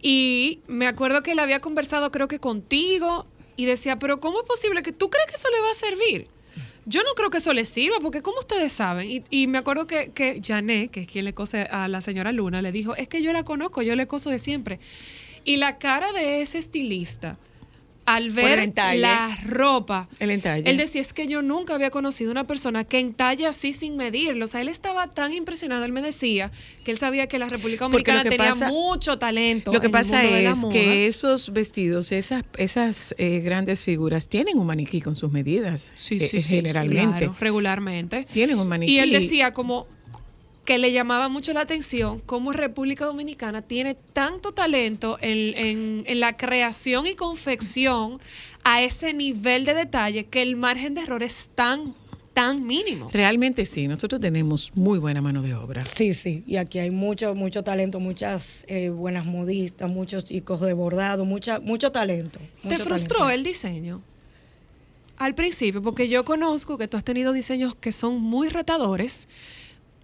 Y me acuerdo que le había conversado, creo que contigo, y decía, pero ¿cómo es posible que tú crees que eso le va a servir? Yo no creo que eso le sirva, porque como ustedes saben, y, y me acuerdo que, que Janet, que es quien le cose a la señora Luna, le dijo, es que yo la conozco, yo le coso de siempre. Y la cara de ese estilista, al ver la ropa, El entalle. él decía, es que yo nunca había conocido una persona que entalle así sin medirlo. O sea, él estaba tan impresionado, él me decía, que él sabía que la República Dominicana tenía pasa- mucho talento. Lo que pasa es que esos vestidos, esas, esas eh, grandes figuras, tienen un maniquí con sus medidas. Sí, eh, sí, sí, generalmente. claro, regularmente. Tienen un maniquí. Y él decía como que le llamaba mucho la atención cómo República Dominicana tiene tanto talento en, en- en la creación y confección a ese nivel de detalle que el margen de error es tan, tan mínimo. Realmente sí, nosotros tenemos muy buena mano de obra. Sí, sí, y aquí hay mucho, mucho talento, muchas eh, buenas modistas, muchos chicos de bordado, mucha, mucho talento. ¿Te frustró talento. el diseño? Al principio, porque yo conozco que tú has tenido diseños que son muy retadores,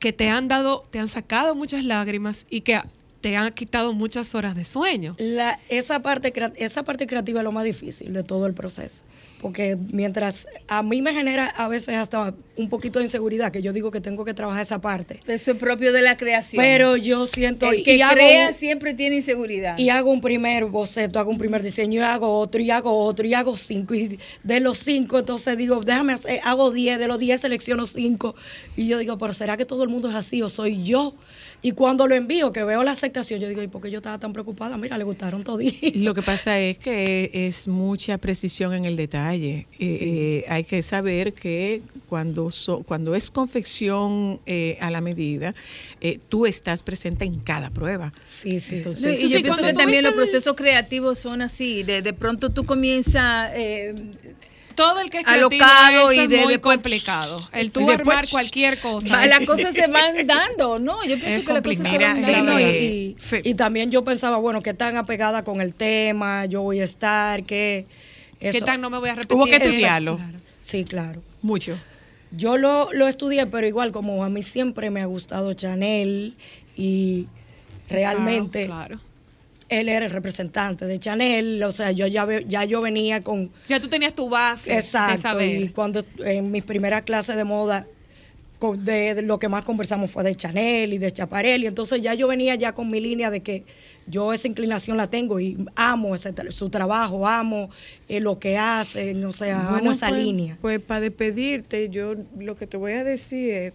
que te han dado, te han sacado muchas lágrimas y que te han quitado muchas horas de sueño. La, esa, parte, esa parte creativa es lo más difícil de todo el proceso. Porque mientras a mí me genera a veces hasta un poquito de inseguridad, que yo digo que tengo que trabajar esa parte. Eso es propio de la creación. Pero yo siento el que y crea siempre tiene inseguridad. y hago un primer boceto, hago un primer diseño, y hago otro, y hago otro, y hago cinco. Y de los cinco, entonces digo, déjame hacer, hago diez, de los diez selecciono cinco. Y yo digo, pero ¿será que todo el mundo es así o soy yo Y cuando lo envío, que veo la aceptación, yo digo, ¿y por qué yo estaba tan preocupada? Mira, le gustaron toditos. Lo que pasa es que es mucha precisión en el detalle. Eh, eh, hay que saber que cuando, so- cuando es confección eh, a la medida, eh, tú estás presente en cada prueba. Sí, sí. Entonces, y yo sí, pienso que también los procesos creativos son así. De, de pronto tú comienzas Todo el que es Alocado y es de- muy después- complicado. El tú después- armar cualquier cosa. las cosas se van dando, ¿no? Yo pienso Es que las cosas se van Sí, dando. y, y- también yo pensaba, bueno, qué tan apegada con el tema, yo voy a estar, ¿Qué eso. tan no me voy a repetir? Hubo que estudiarlo. Claro. Sí, claro. Mucho. Yo lo, lo estudié, pero igual como a mí siempre me ha gustado Chanel y realmente Claro, claro. él era el representante de Chanel, o sea, yo ya, ya yo venía con... Ya tú tenías tu base de Exacto, saber. y cuando en mis primeras clases de moda, con- de, de lo que más conversamos fue de Chanel y de Chaparelli, entonces ya yo venía ya con mi línea de que yo esa inclinación la tengo y amo ese su trabajo, amo eh, lo que hace, o sea, amo Bueno, esa pues- línea. Pues para despedirte, yo lo que te voy a decir es,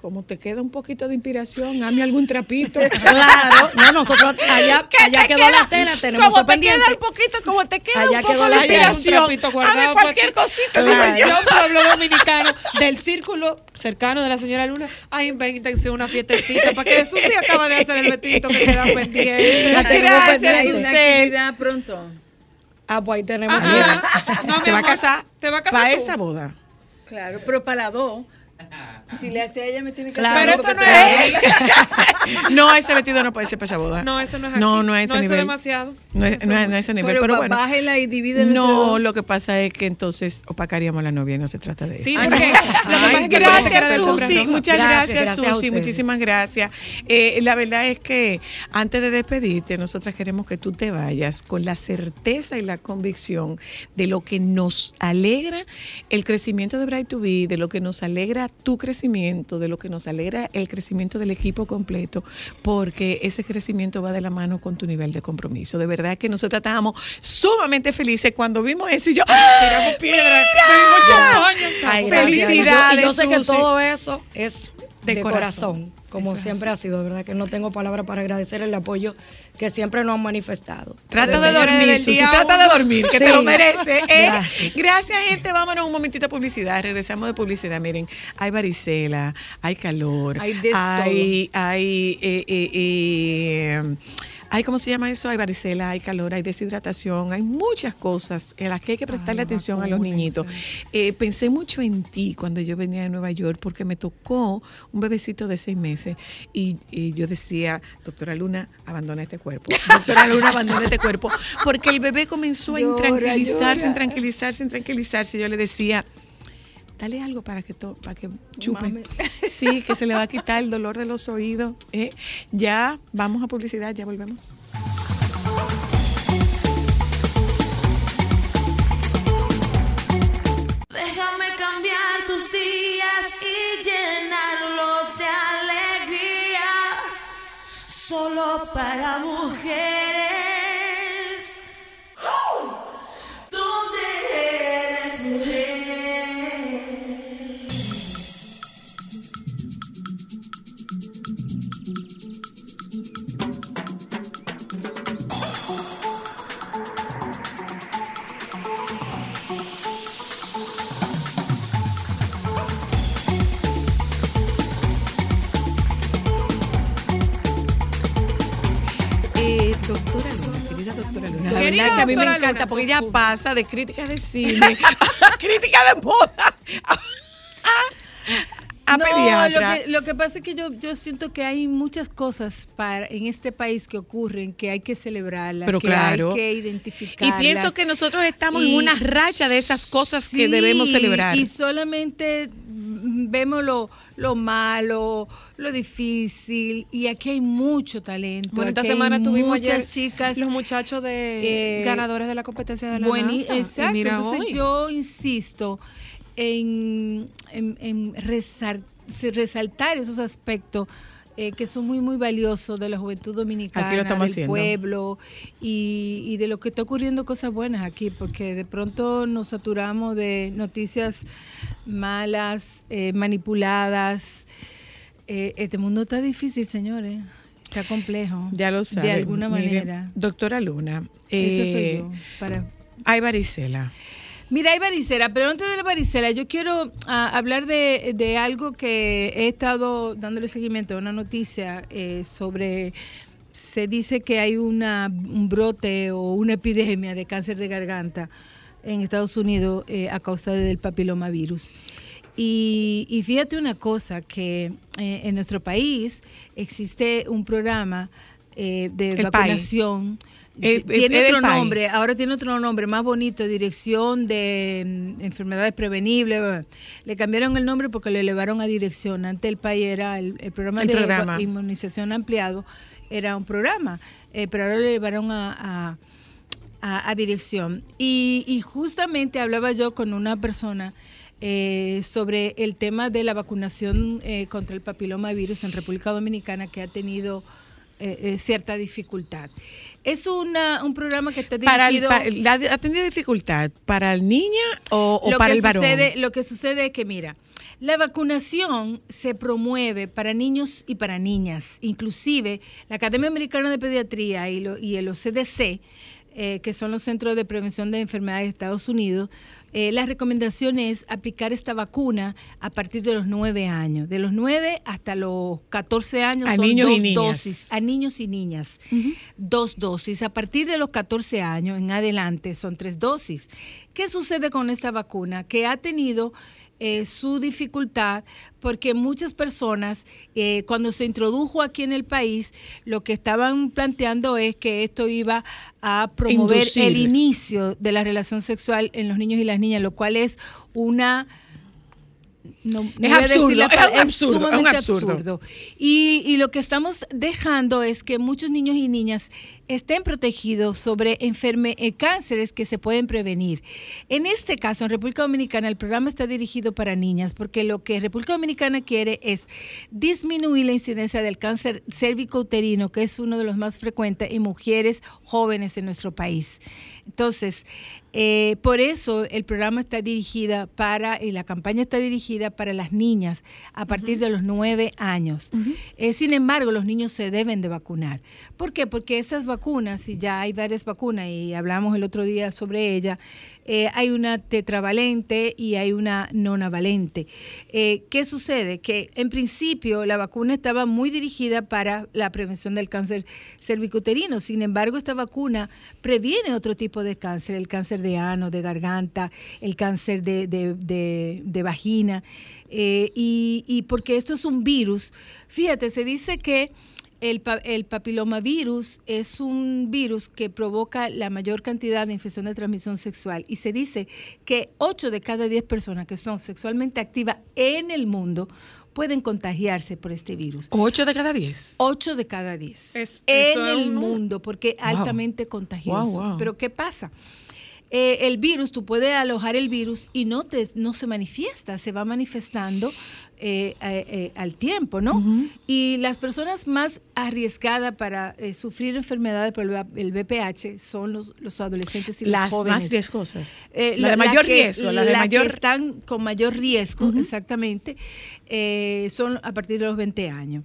como te queda un poquito de inspiración, hazme algún trapito. Claro, no, nosotros allá, ¿Qué allá te quedó queda? la tela, tenemos como te pendiente. queda un poquito, como te queda Allá un poco quedó de la tela. inspiración, Un trapito guardado hazme cualquier cosita, Claro. Yo, pueblo dominicano del círculo cercano de la señora Luna, ay, invéntense una fiestecita para que Susi acaba de hacer el betito que queda pendiente. La Gracias. Hay una actividad pronto. Ah, pues ahí tenemos. Ajá. No, Se va a casar Te va a casar para esa boda. Claro, pero para las dos. Si le hace a ella, me tiene que Claro, hacer Pero eso no es. No, ese vestido no puede ser para boda. No, eso no es aquí. No, no es ese eso nivel. es demasiado. No es, Eso no es- no es ese nivel, Pero, bueno. bájela y dividen No, lo que pasa es que entonces opacaríamos a la novia y no se trata de eso. Sí, porque no. lo que pasa Ay, es que parece que gracias, Susi. Muchas Gracias, gracias, Susi. Muchísimas gracias. Eh, la verdad es que antes de despedirte, nosotras queremos que tú te vayas con la certeza y la convicción de lo que nos alegra el crecimiento de Bright to Be, de lo que nos alegra tu crecimiento, de lo que nos alegra el crecimiento del equipo completo, porque ese crecimiento va de la mano con tu nivel de compromiso. De verdad que nosotros estábamos sumamente felices cuando vimos eso y yo, tiramos piedra, Ay, Felicidades, gracias. Yo- y yo sé que todo eso es de, De corazón, corazón. como Eso siempre ha sido, de verdad que no tengo palabras para agradecer el apoyo que siempre nos han manifestado. Trata de dormir, Susi, trata de dormir, que te lo merece. ¿eh? Gracias. Gracias, gente. Vámonos un momentito a publicidad. Regresamos de publicidad. Miren, hay varicela, hay calor, Hay hay, hay, eh, eh, eh, hay, ¿cómo se llama eso? Hay varicela, hay calor, hay deshidratación, hay muchas cosas en las que hay que prestarle atención a los niñitos. Eh, pensé mucho en ti cuando yo venía de Nueva York porque me tocó un bebecito de seis meses y, y yo decía, doctora Luna, abandona este cuerpo. Doctora Luna, abandona este cuerpo. Porque el bebé comenzó a Llora, intranquilizarse, llora. intranquilizarse, intranquilizarse. Yo le decía, dale algo para que, to- para que chupe. Mame. Sí, que se le va a quitar el dolor de los oídos. ¿eh? Ya vamos a publicidad, ya volvemos. Déjame cambiar tus días y llenarlos de alegría. Solo para mujeres. La Querida verdad que a mí me encanta Luna, porque pues, ella tú. pasa de críticas de cine a críticas de moda a, no, pediatra. Lo que, lo que pasa es que yo, yo siento que hay muchas cosas para, en este país que ocurren que hay que celebrarlas, Pero que claro. hay que Y identificarlas. pienso que nosotros estamos en Y- una racha de esas cosas que debemos celebrar. Y solamente vemos lo, lo malo, lo difícil, y aquí hay mucho talento. Bueno, esta semana tuvimos muchas ayer chicas los muchachos de eh, ganadores de la competencia de la NASA. Y Exacto. Entonces hoy. yo insisto en, en- resaltar esos aspectos eh, que son muy, muy valiosos de la juventud dominicana, lo del haciendo. pueblo y, y de lo que está ocurriendo cosas buenas aquí, porque de pronto nos saturamos de noticias malas, eh, manipuladas. Eh, este mundo está difícil, señores. Está complejo. Ya lo saben. De alguna Mire, manera. doctora Luna, Esa soy yo, para- hay varicela. Mira, hay varicela, pero antes de la varicela, yo quiero ah, hablar de, de algo que he estado dándole seguimiento a una noticia eh, sobre. Se dice que hay una, un brote o una epidemia de cáncer de garganta en Estados Unidos eh, a causa del papilomavirus. Y, y fíjate una cosa, que eh, en nuestro país existe un programa eh, de El vacunación. Eh, tiene otro nombre, ahora tiene otro nombre más bonito, Dirección de mm, Enfermedades Prevenibles. Le cambiaron el nombre porque lo elevaron a dirección. Antes el PAI era el, el programa El de programa. inmunización ampliado, era un programa, eh, pero ahora lo elevaron a, a- a- a dirección. Y, y justamente hablaba yo con una persona eh, sobre el tema de la vacunación contra el papilomavirus en República Dominicana que ha tenido cierta dificultad. Es una, un programa que está Para el, dirigido... la, ¿Ha tenido dificultad para el niña o, para el varón? sucede, lo que sucede es que, mira, la vacunación se promueve para niños y para niñas. Inclusive, la Academia Americana de Pediatría y, lo- y el OCDC, eh, que son los Centros de Prevención de Enfermedades de Estados Unidos, eh, la recomendación es aplicar esta vacuna a partir de los 9 años. De los 9 hasta los 14 años A son niños y dos niñas. dosis. A niños y niñas. Dos dosis. A partir de los 14 años en adelante son tres dosis. ¿Qué sucede con esta vacuna? Que ha tenido eh, su dificultad porque muchas personas, eh, cuando se introdujo aquí en el país, lo que estaban planteando es que esto iba a promover Inducir. el inicio de la relación sexual en los niños y las niñas, lo cual es una... no- no Es absurdo, la es absurdo, es un sumamente absurdo. Y, y lo que estamos dejando es que muchos niños y niñas estén protegidos sobre enferme, eh, cánceres que se pueden prevenir. En este caso, en República Dominicana, el programa está dirigido para niñas, porque lo que República Dominicana quiere es disminuir la incidencia del cáncer cérvico-uterino, que es uno de los más frecuentes en mujeres jóvenes en nuestro país. Entonces, eh, por eso el programa está dirigida para, y la campaña está dirigida para las niñas a partir de los nueve años. Eh, sin embargo, los niños se deben de vacunar. ¿Por qué? Porque esas vacunas, y ya hay varias vacunas, y hablamos el otro día sobre ella, eh, hay una tetravalente y hay una nonavalente. Eh, ¿Qué sucede? Que en principio la vacuna estaba muy dirigida para la prevención del cáncer cervicuterino. Sin embargo, esta vacuna previene otro tipo de cáncer, el cáncer de ano, de garganta, el cáncer de, de- de- vagina. Eh, y porque esto es un virus, fíjate, se dice que el, el papilomavirus es un virus que provoca la mayor cantidad de infección de transmisión sexual y se dice que 8 de cada 10 personas que son sexualmente activas en el mundo pueden contagiarse por este virus. ¿Ocho de cada diez? 8 de cada 10 Es- en el mundo, porque Wow. altamente contagioso. Wow, wow. Pero ¿qué pasa? Eh, el virus, tú puedes alojar el virus y no, te, no se manifiesta, se va manifestando eh, eh, eh, al tiempo, ¿no? Y las personas más arriesgadas para sufrir enfermedades por el, VPH son los, los adolescentes y los Las jóvenes. más riesgosas. Eh, la de las mayor que- riesgo, la de las mayor... que están con mayor riesgo, exactamente, son a partir de los 20 años.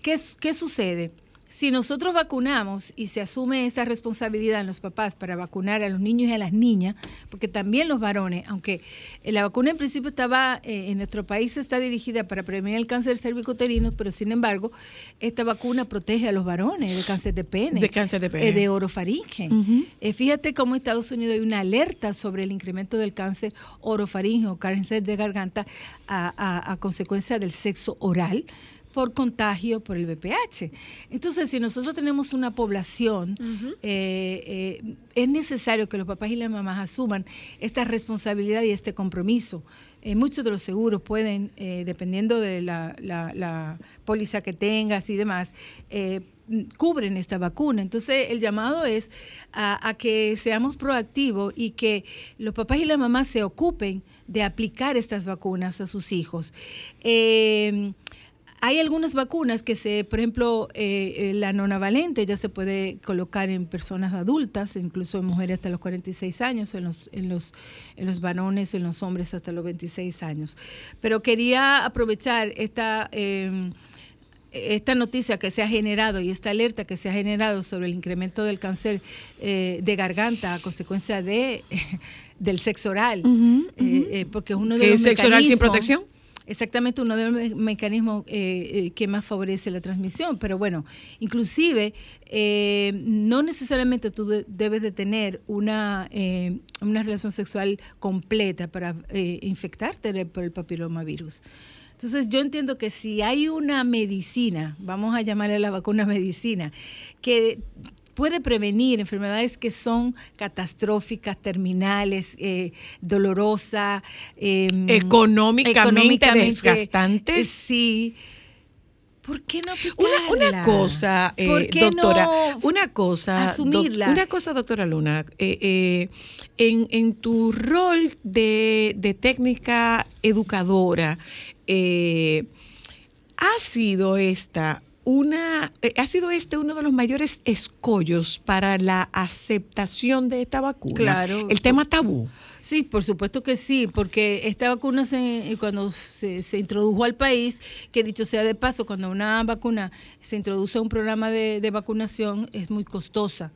¿Qué, ¿Qué sucede? Si nosotros vacunamos y se asume esa responsabilidad en los papás para vacunar a los niños y a las niñas, porque también los varones, aunque eh, la vacuna en principio estaba eh, en nuestro país está dirigida para prevenir el cáncer cervicuterino, pero sin embargo, esta vacuna protege a los varones de cáncer de pene, De cáncer de pene. eh, de orofaringe. Eh, fíjate cómo en Estados Unidos hay una alerta sobre el incremento del cáncer orofaringe o cáncer de garganta a, a- a consecuencia del sexo oral por contagio por el VPH. Entonces, si nosotros tenemos una población, eh, eh, es necesario que los papás y las mamás asuman esta responsabilidad y este compromiso. Eh, muchos de los seguros pueden, eh, dependiendo de la, la- la póliza que tengas y demás, cubren esta vacuna. Entonces, el llamado es a, a que seamos proactivos y que los papás y las mamás se ocupen de aplicar estas vacunas a sus hijos. Eh, hay algunas vacunas que se, por ejemplo, eh, eh, la nonavalente ya se puede colocar en personas adultas, incluso en mujeres hasta los 46 años, en los, en los, en los varones, en los hombres hasta los 26 años. Pero quería aprovechar esta eh, esta noticia que se ha generado y esta alerta que se ha generado sobre el incremento del cáncer eh, de garganta a consecuencia de del sexo oral, eh, porque es uno de ¿Que los es sexo oral sin protección? Exactamente, uno de los me- mecanismos eh, eh, que más favorece la transmisión. Pero bueno, inclusive eh, no necesariamente tú de- debes de tener una, eh, una relación sexual completa para infectarte por el papilomavirus. Entonces yo entiendo que si hay una medicina, vamos a llamarle a la vacuna medicina, que puede prevenir enfermedades que son catastróficas, terminales, eh, dolorosas, eh, Económicamente desgastantes. eh, sí. ¿Por qué no Una, cosa, eh, ¿Por qué doctora, no una cosa, asumirla? una cosa, doctora Luna, eh, eh, en, en tu rol de, de técnica educadora, ha sido esta una, eh, ha sido este uno de los mayores escollos para la aceptación de esta vacuna. Claro. El tema tabú. Sí, por supuesto que sí, porque esta vacuna se, cuando se, se introdujo al país, que dicho sea de paso, cuando una vacuna se introduce a un programa de, de vacunación es muy costosa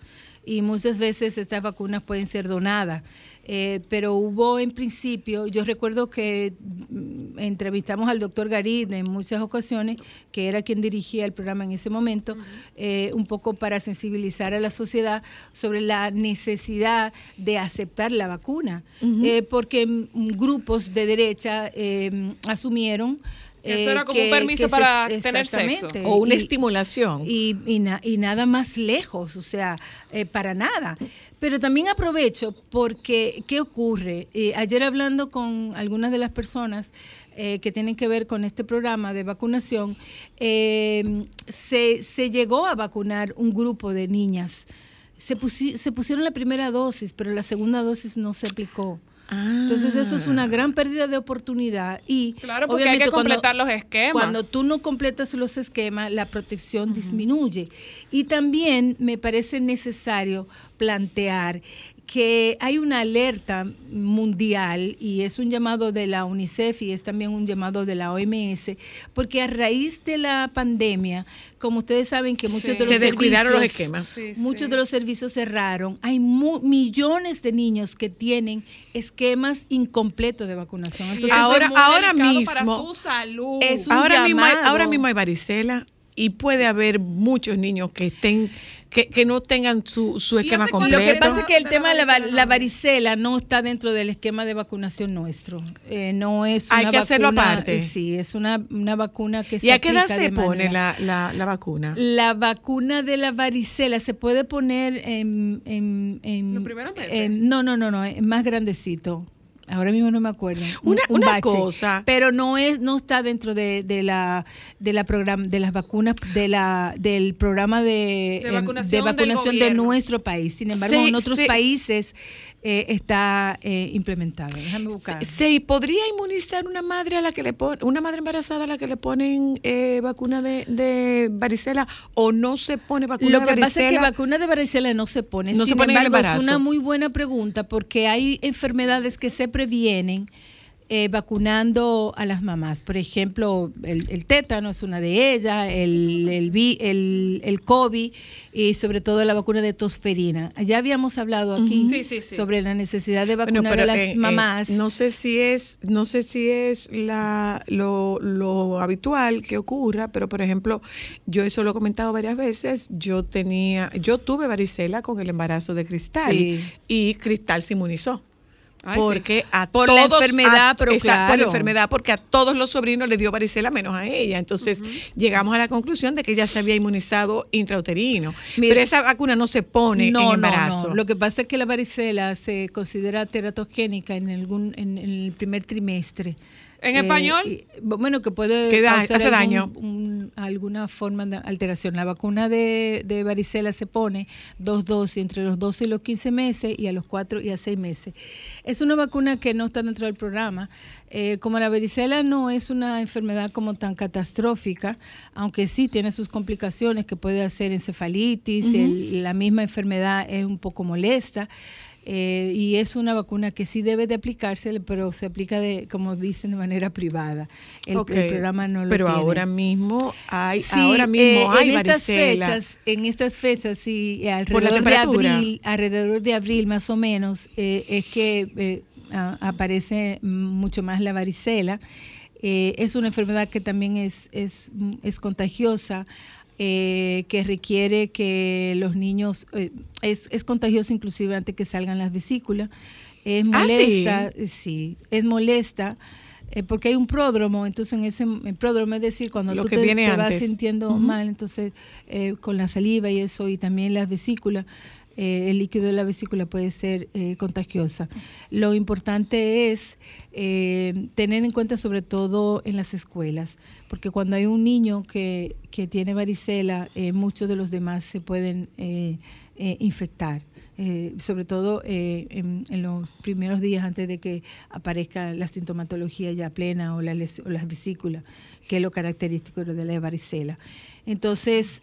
y muchas veces estas vacunas pueden ser donadas. Eh, pero hubo en principio, yo recuerdo que mm, entrevistamos al doctor Garid en muchas ocasiones, que era quien dirigía el programa en ese momento, eh, un poco para sensibilizar a la sociedad sobre la necesidad de aceptar la vacuna, Eh, porque mm, grupos de derecha asumieron... Eso eh, era como un permiso se- para tener sexo. O una Y- estimulación. y, y, na- y nada más lejos, o sea, eh, para nada. Pero también aprovecho porque, ¿qué ocurre? Eh, ayer hablando con algunas de las personas eh, que tienen que ver con este programa de vacunación, eh, se, se llegó a vacunar un grupo de niñas. Se, pusi- se pusieron la primera dosis, pero la segunda dosis no se aplicó. Entonces eso es una gran pérdida de oportunidad y Claro, porque obviamente hay que cuando- completar los esquemas. Cuando tú no completas los esquemas, la protección disminuye. Y también me parece necesario plantear que hay una alerta mundial y es un llamado de la UNICEF y es también un llamado de la OMS, porque a raíz de la pandemia, como ustedes saben que muchos Sí. de los Se descuidaron los servicios- esquemas. Sí, Muchos sí. de los servicios cerraron. Hay mu- millones de niños que tienen esquemas incompletos de vacunación. Entonces, ahora- es muy ahora delicado para mismo- su salud. Es un ahora mismo, hay, ahora mismo hay varicela y puede haber muchos niños que estén que, que no tengan su, su ¿Y esquema cuánto Lo que completo. pasa es que el de tema de la, la no? varicela no está dentro del esquema de vacunación nuestro. Eh, no es Hay una que hacerlo vacuna- aparte. eh, Sí, es una, una vacuna que se ¿Y a qué edad aplica se pone la, la, la vacuna? La vacuna de la varicela se puede poner en... en, en- ¿Los primeros meses? en- no, no, no, no, es más grandecito. Ahora mismo no me acuerdo. Un- Una- un una bache. cosa. Pero no es, no está dentro de, de la de la programa, de las vacunas, de la, del programa de, De em, vacunación de nuestro país. Sin embargo, Sí, en otros sí. países eh, está eh, implementado. Déjame buscar. ¿Se se podría inmunizar una madre a la que le pon- una madre embarazada a la que le ponen eh, vacuna de, de varicela o no se pone vacuna Lo de que varicela? pasa es que vacuna de varicela no se pone. No se Sin en el embargo, es embarazo. una muy buena pregunta porque hay enfermedades que se previenen eh, vacunando a las mamás. Por ejemplo, el, el tétano es una de ellas, el, el, vi- el, el COVID y sobre todo la vacuna de tosferina. Ya habíamos hablado aquí Ujú. Sí, sí, sí. sobre la necesidad de Bueno, vacunar pero, a las eh, eh, mamás. no sé si es, no sé si es la, lo, lo habitual que ocurra, pero por ejemplo, yo eso lo he comentado varias veces. Yo tenía, yo tuve varicela con el embarazo de Cristal y Cristal se inmunizó. Ay, sí. porque a Por la todos- enfermedad, a- pero esa- por la enfermedad, porque a todos los sobrinos le dio varicela menos a ella. Entonces llegamos a la conclusión de que ella se había inmunizado intrauterino. Mira. pero esa vacuna no se pone en embarazo. No, Lo que pasa es que la varicela se considera teratogénica en algún en, en el primer trimestre. ¿En Eh, español? y- bueno, que puede Que da- causar hace algún- daño. un- alguna forma de alteración. La vacuna de, de varicela se pone dos dosis entre los 12 y los 15 meses y a los 4 y a 6 meses. Es una vacuna que no está dentro del programa. Eh, como la varicela no es una enfermedad como tan catastrófica, aunque sí tiene sus complicaciones que puede hacer encefalitis, el- la misma enfermedad es un poco molesta. Eh, y es una vacuna que sí debe de aplicarse, pero se aplica de, como dicen, de manera privada. El, programa no lo Pero tiene. ahora mismo hay, Sí, ahora mismo eh, hay en estas fechas, en estas fechas, sí, eh, alrededor de abril, alrededor de abril más o menos, eh, es que eh, a- aparece mucho más la varicela. Eh, es una enfermedad que también es, es, es contagiosa. Eh, que requiere que los niños, eh, es, es contagiosa inclusive antes que salgan las vesículas, es Ah, ¿sí? molesta, eh, sí, es molesta, eh, porque hay un pródromo, entonces en ese pródromo, es decir, cuando Lo tú que te, vas sintiendo mal, entonces eh, con la saliva y eso, y también las vesículas, eh, el líquido de la vesícula puede ser eh, contagiosa. Lo importante es eh, tener en cuenta sobre todo en las escuelas, porque cuando hay un niño que, que tiene varicela, muchos de los demás se pueden infectar. sobre todo eh, en, en los primeros días antes de que aparezca la sintomatología ya plena o, la las vesículas, que es lo característico de la varicela. Entonces,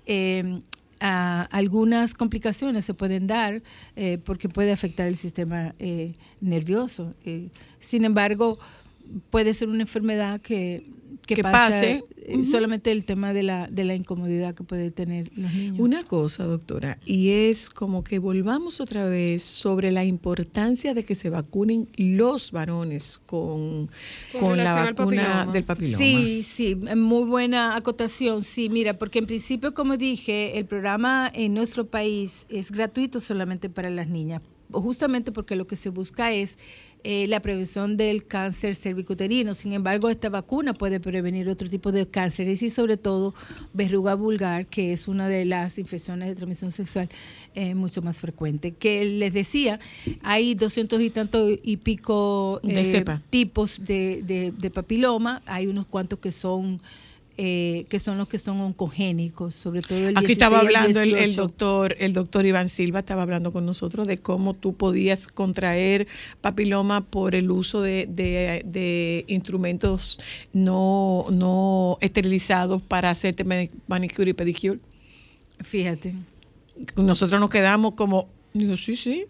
a- algunas complicaciones se pueden dar eh, porque puede afectar el sistema eh, nervioso. Eh, sin embargo, puede ser una enfermedad que, que, Que pasa, pase. eh, solamente el tema de la, de la incomodidad que puede tener los niños. Una cosa, doctora, y es como que volvamos otra vez sobre la importancia de que se vacunen los varones con, Con con la vacuna papiloma. del papiloma. Sí, sí, muy buena acotación. Sí, mira, porque en principio, como dije, el programa en nuestro país es gratuito solamente para las niñas, justamente porque lo que se busca es eh, la prevención del cáncer cervicuterino. Sin embargo, esta vacuna puede prevenir otro tipo de cánceres y sobre todo verruga vulgar, que es una de las infecciones de transmisión sexual eh, mucho más frecuente. Que les decía, hay doscientos y tanto y pico eh, tipos de, de- de papiloma, hay unos cuantos que son eh, que son los que son oncogénicos, sobre todo el Aquí 16 estaba hablando el, el 18. doctor, el doctor Iván Silva estaba hablando con nosotros de cómo tú podías contraer papiloma por el uso de, de- de instrumentos no, no esterilizados para hacerte mani- manicure y pedicure. Fíjate. Nosotros nos quedamos como, digo, sí, sí,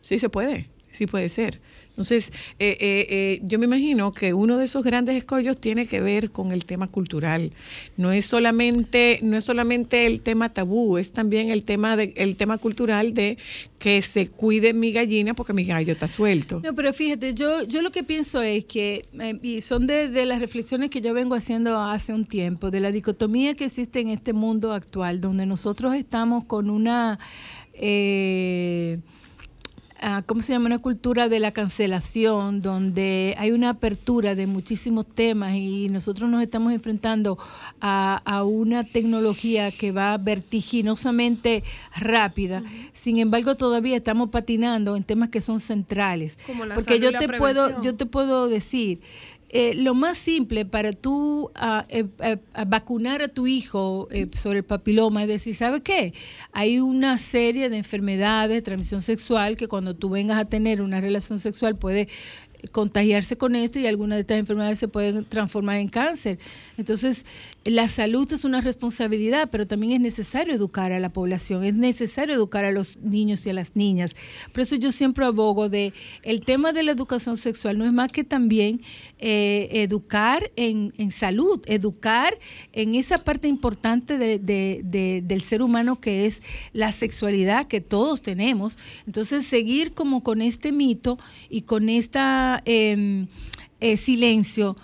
sí se puede, sí puede ser. Entonces, eh, eh, eh, yo me imagino que uno de esos grandes escollos tiene que ver con el tema cultural. No es solamente, no es solamente el tema tabú, es también el tema de, el tema cultural de que se cuide mi gallina porque mi gallo está suelto. No, pero fíjate, yo, yo lo que pienso es que, eh, y son de, las reflexiones que yo vengo haciendo hace un tiempo, de la dicotomía que existe en este mundo actual, donde nosotros estamos con una... eh, ¿cómo se llama? Una cultura de la cancelación, donde hay una apertura de muchísimos temas y nosotros nos estamos enfrentando a, a una tecnología que va vertiginosamente rápida. Sin embargo, todavía estamos patinando en temas que son centrales. Como la Porque salud yo te puedo, yo te puedo decir, eh, lo más simple para tú ah, eh, eh, vacunar a tu hijo eh, sobre el papiloma es decir, ¿sabe qué? Hay una serie de enfermedades de transmisión sexual que cuando tú vengas a tener una relación sexual puede contagiarse con esto y algunas de estas enfermedades se pueden transformar en cáncer. Entonces, la salud es una responsabilidad, pero también es necesario educar a la población, es necesario educar a los niños y a las niñas. Por eso yo siempre abogo de el tema de la educación sexual no es más que también eh, educar en, salud, educar en esa parte importante de- de- de- del ser humano que es la sexualidad que todos tenemos. Entonces, seguir como con este mito y con esta em, eh, silencio.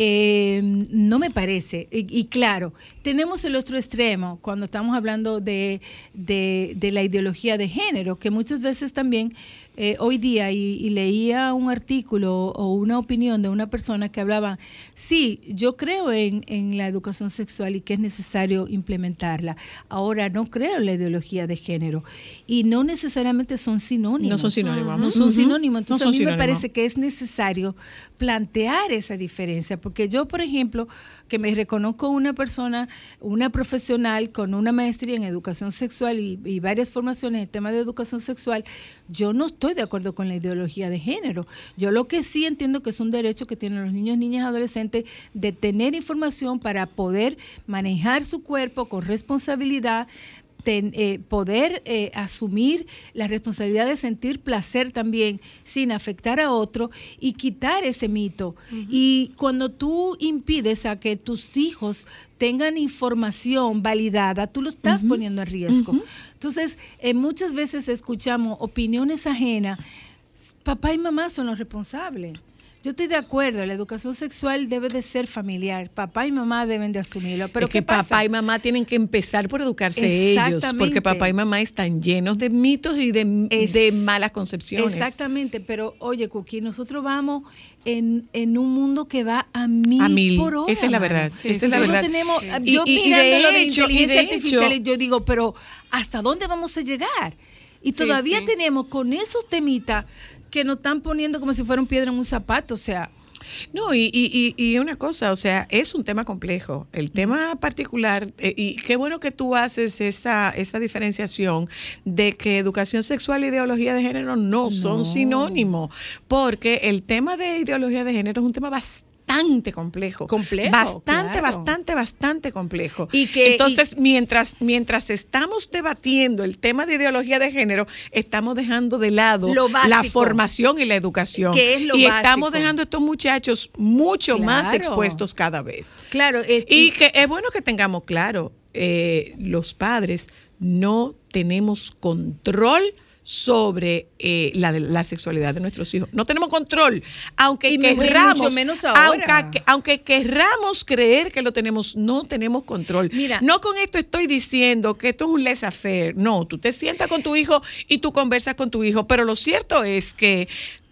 Eh, no me parece. Y, y claro, tenemos el otro extremo cuando estamos hablando de, de- de la ideología de género, que muchas veces también eh, hoy día, y, y leía un artículo o una opinión de una persona que hablaba, sí, yo creo en, en la educación sexual y que es necesario implementarla. Ahora no creo en la ideología de género. Y no necesariamente son sinónimos. No son sinónimos. No son sinónimos. No Entonces son a mí me parece que es necesario plantear esa diferencia, porque yo, por ejemplo, que me reconozco una persona, una profesional con una maestría en educación sexual y, varias formaciones en tema de educación sexual, yo no estoy de acuerdo con la ideología de género. Yo lo que sí entiendo que es un derecho que tienen los niños, niñas, adolescentes de tener información para poder manejar su cuerpo con responsabilidad ten- eh, poder eh, asumir la responsabilidad de sentir placer también sin afectar a otro y quitar ese mito. Y cuando tú impides a que tus hijos tengan información validada, tú lo estás poniendo en riesgo. Entonces, eh, muchas veces escuchamos opiniones ajenas. Papá y mamá son los responsables. Yo estoy de acuerdo, la educación sexual debe de ser familiar. Papá y mamá deben de asumirlo. Pero es que papá y mamá tienen que empezar por educarse ellos, porque papá y mamá están llenos de mitos y de, Es- de malas concepciones. Exactamente, pero oye, Cookie, nosotros vamos en, en un mundo que va a mil, A mil. por hora. Esa es la verdad, esa es la verdad. tenemos, Y- yo y- y de de hecho- y de inteligencia hecho- artificial, y yo digo, pero ¿hasta dónde vamos a llegar? Y Sí, todavía sí. tenemos con esos temitas que nos están poniendo como si fuera un piedra en un zapato, o sea, No, y, y, y, una cosa, o sea, es un tema complejo. El tema particular, eh, y qué bueno que tú haces esa, esa diferenciación de que educación sexual e ideología de género no, son sinónimos, porque el tema de ideología de género es un tema bastante complejo. Complejo, Bastante, claro. bastante, bastante complejo. Y que- Entonces, mientras, mientras estamos debatiendo el tema de ideología de género, estamos dejando de lado la formación y la educación. Que es lo y básico. estamos dejando a estos muchachos mucho más expuestos cada vez. claro. eh, Y que es bueno que tengamos claro, eh, los padres no tenemos control sobre eh, la, la sexualidad de nuestros hijos. No tenemos control, aunque y querramos, mucho menos ahora. Aunque, aunque querramos creer que lo tenemos, no tenemos control. Mira. no con esto estoy diciendo que esto es un laissez-faire. No, tú te sientas con tu hijo y tú conversas con tu hijo, pero lo cierto es que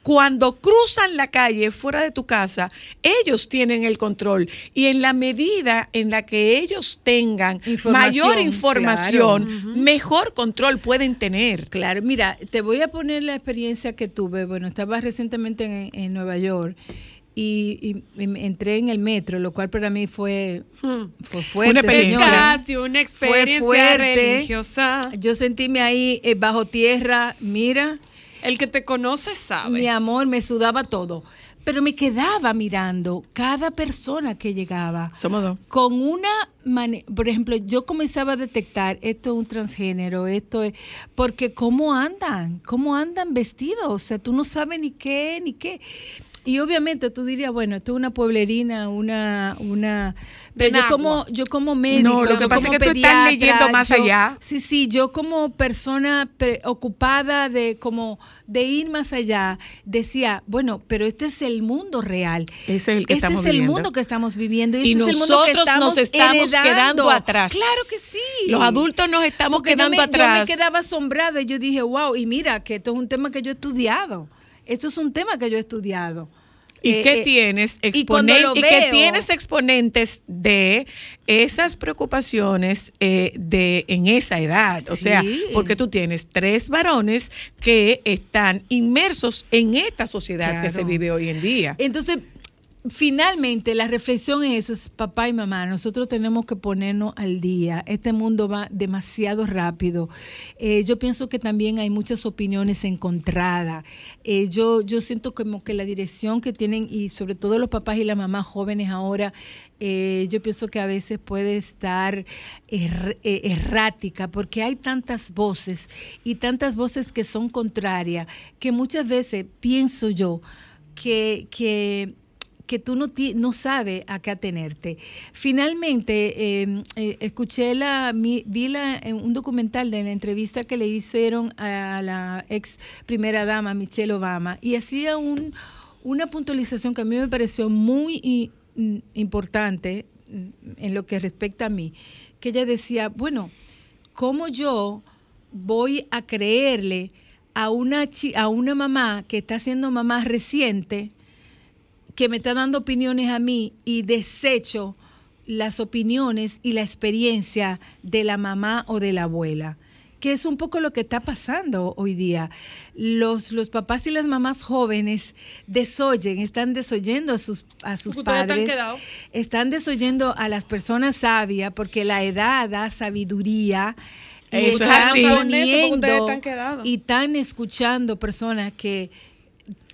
cuando cruzan la calle fuera de tu casa, ellos tienen el control y en la medida en la que ellos tengan Información, mayor información, claro. mejor control pueden tener. Claro, mira, te voy a poner la experiencia que tuve. Bueno, estaba recientemente en, en Nueva York y, y- y me entré en el metro, lo cual para mí fue, fue fuerte. Una experiencia. señora. Fue fuerte. religiosa. Yo sentíme ahí eh, bajo tierra, mira, El que te conoce sabe. mi amor, me sudaba todo. Pero me quedaba mirando cada persona que llegaba Somos dos. con una mane- por ejemplo, yo comenzaba a detectar esto es un transgénero, esto es porque cómo andan, cómo andan vestidos, o sea, tú no sabes ni qué ni qué. Y obviamente tú dirías, bueno, esto es una pueblerina, una una pero yo como yo como médico, No, lo que pasa es que tú estás leyendo más yo- allá. Sí, sí, yo como persona preocupada de como de ir más allá, decía, bueno, pero este es el mundo real. Ese es el que este estamos es el viviendo. mundo que estamos viviendo Y este es el mundo que nosotros nos estamos heredando. quedando atrás. Claro que sí. Los adultos nos estamos Porque yo quedando me- atrás. Yo me quedaba asombrada y yo dije, wow, y mira que esto es un tema que yo he estudiado. Esto es un tema que yo he estudiado. ¿Y Eh, qué eh, tienes? y Exponen- que tienes exponentes de esas preocupaciones eh, de en esa edad. O sea, porque tú tienes tres varones que están inmersos en esta sociedad que se vive hoy en día. Entonces, finalmente, la reflexión es, es, papá y mamá, nosotros tenemos que ponernos al día. Este mundo va demasiado rápido. Eh, yo pienso que también hay muchas opiniones encontradas. Eh, yo, yo siento como que la dirección que tienen, y sobre todo los papás y las mamás jóvenes ahora, eh, yo pienso que a veces puede estar errática porque hay tantas voces y tantas voces que son contrarias que muchas veces pienso yo que, que, que tú no, no sabes a qué atenerte. Finalmente, eh, eh, escuché la, vi la, en un documental de la entrevista que le hicieron a la ex primera dama Michelle Obama y hacía un, una puntualización que a mí me pareció muy mm, importante mm, en lo que respecta a mí, que ella decía, bueno, ¿cómo yo voy a creerle a una, a una mamá que está siendo mamá reciente, que me está dando opiniones a mí y desecho las opiniones y la experiencia de la mamá o de la abuela? que es un poco lo que está pasando hoy día. Los, los papás y las mamás jóvenes desoyen, están desoyendo a sus, a sus están padres, están desoyendo a las personas sabias porque la edad da sabiduría. Y Eso es están eso ustedes poniendo están y están escuchando personas que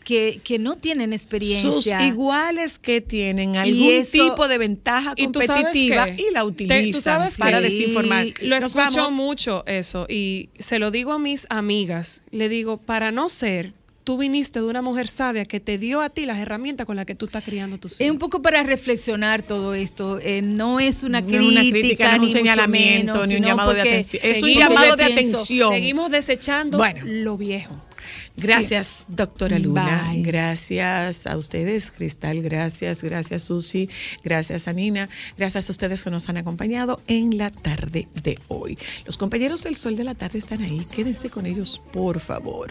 que, que no tienen Sus experiencia. iguales que tienen Y algún eso- tipo de ventaja ¿Y competitiva qué? y la Te- utilizan tú sabes para qué? desinformar. Lo escucho vamos. mucho eso y se lo digo a mis amigas. Le digo, para no ser, tú viniste de una mujer sabia que te dio a ti las herramientas con las que tú estás criando tus Es hijos. un poco para reflexionar todo esto. eh, no es una No crítica, es una crítica, no es un ni mucho señalamiento, menos, ni un llamado de atención. Es un llamado de pienso- atención. Seguimos desechando Bueno. lo viejo. Gracias, doctora Luna. Bye. Gracias a ustedes, Cristal. Gracias, gracias, Susi. Gracias, Anina. Gracias a ustedes que nos han acompañado en la tarde de hoy. Los compañeros del Sol de la Tarde están ahí. Quédense con ellos, por favor.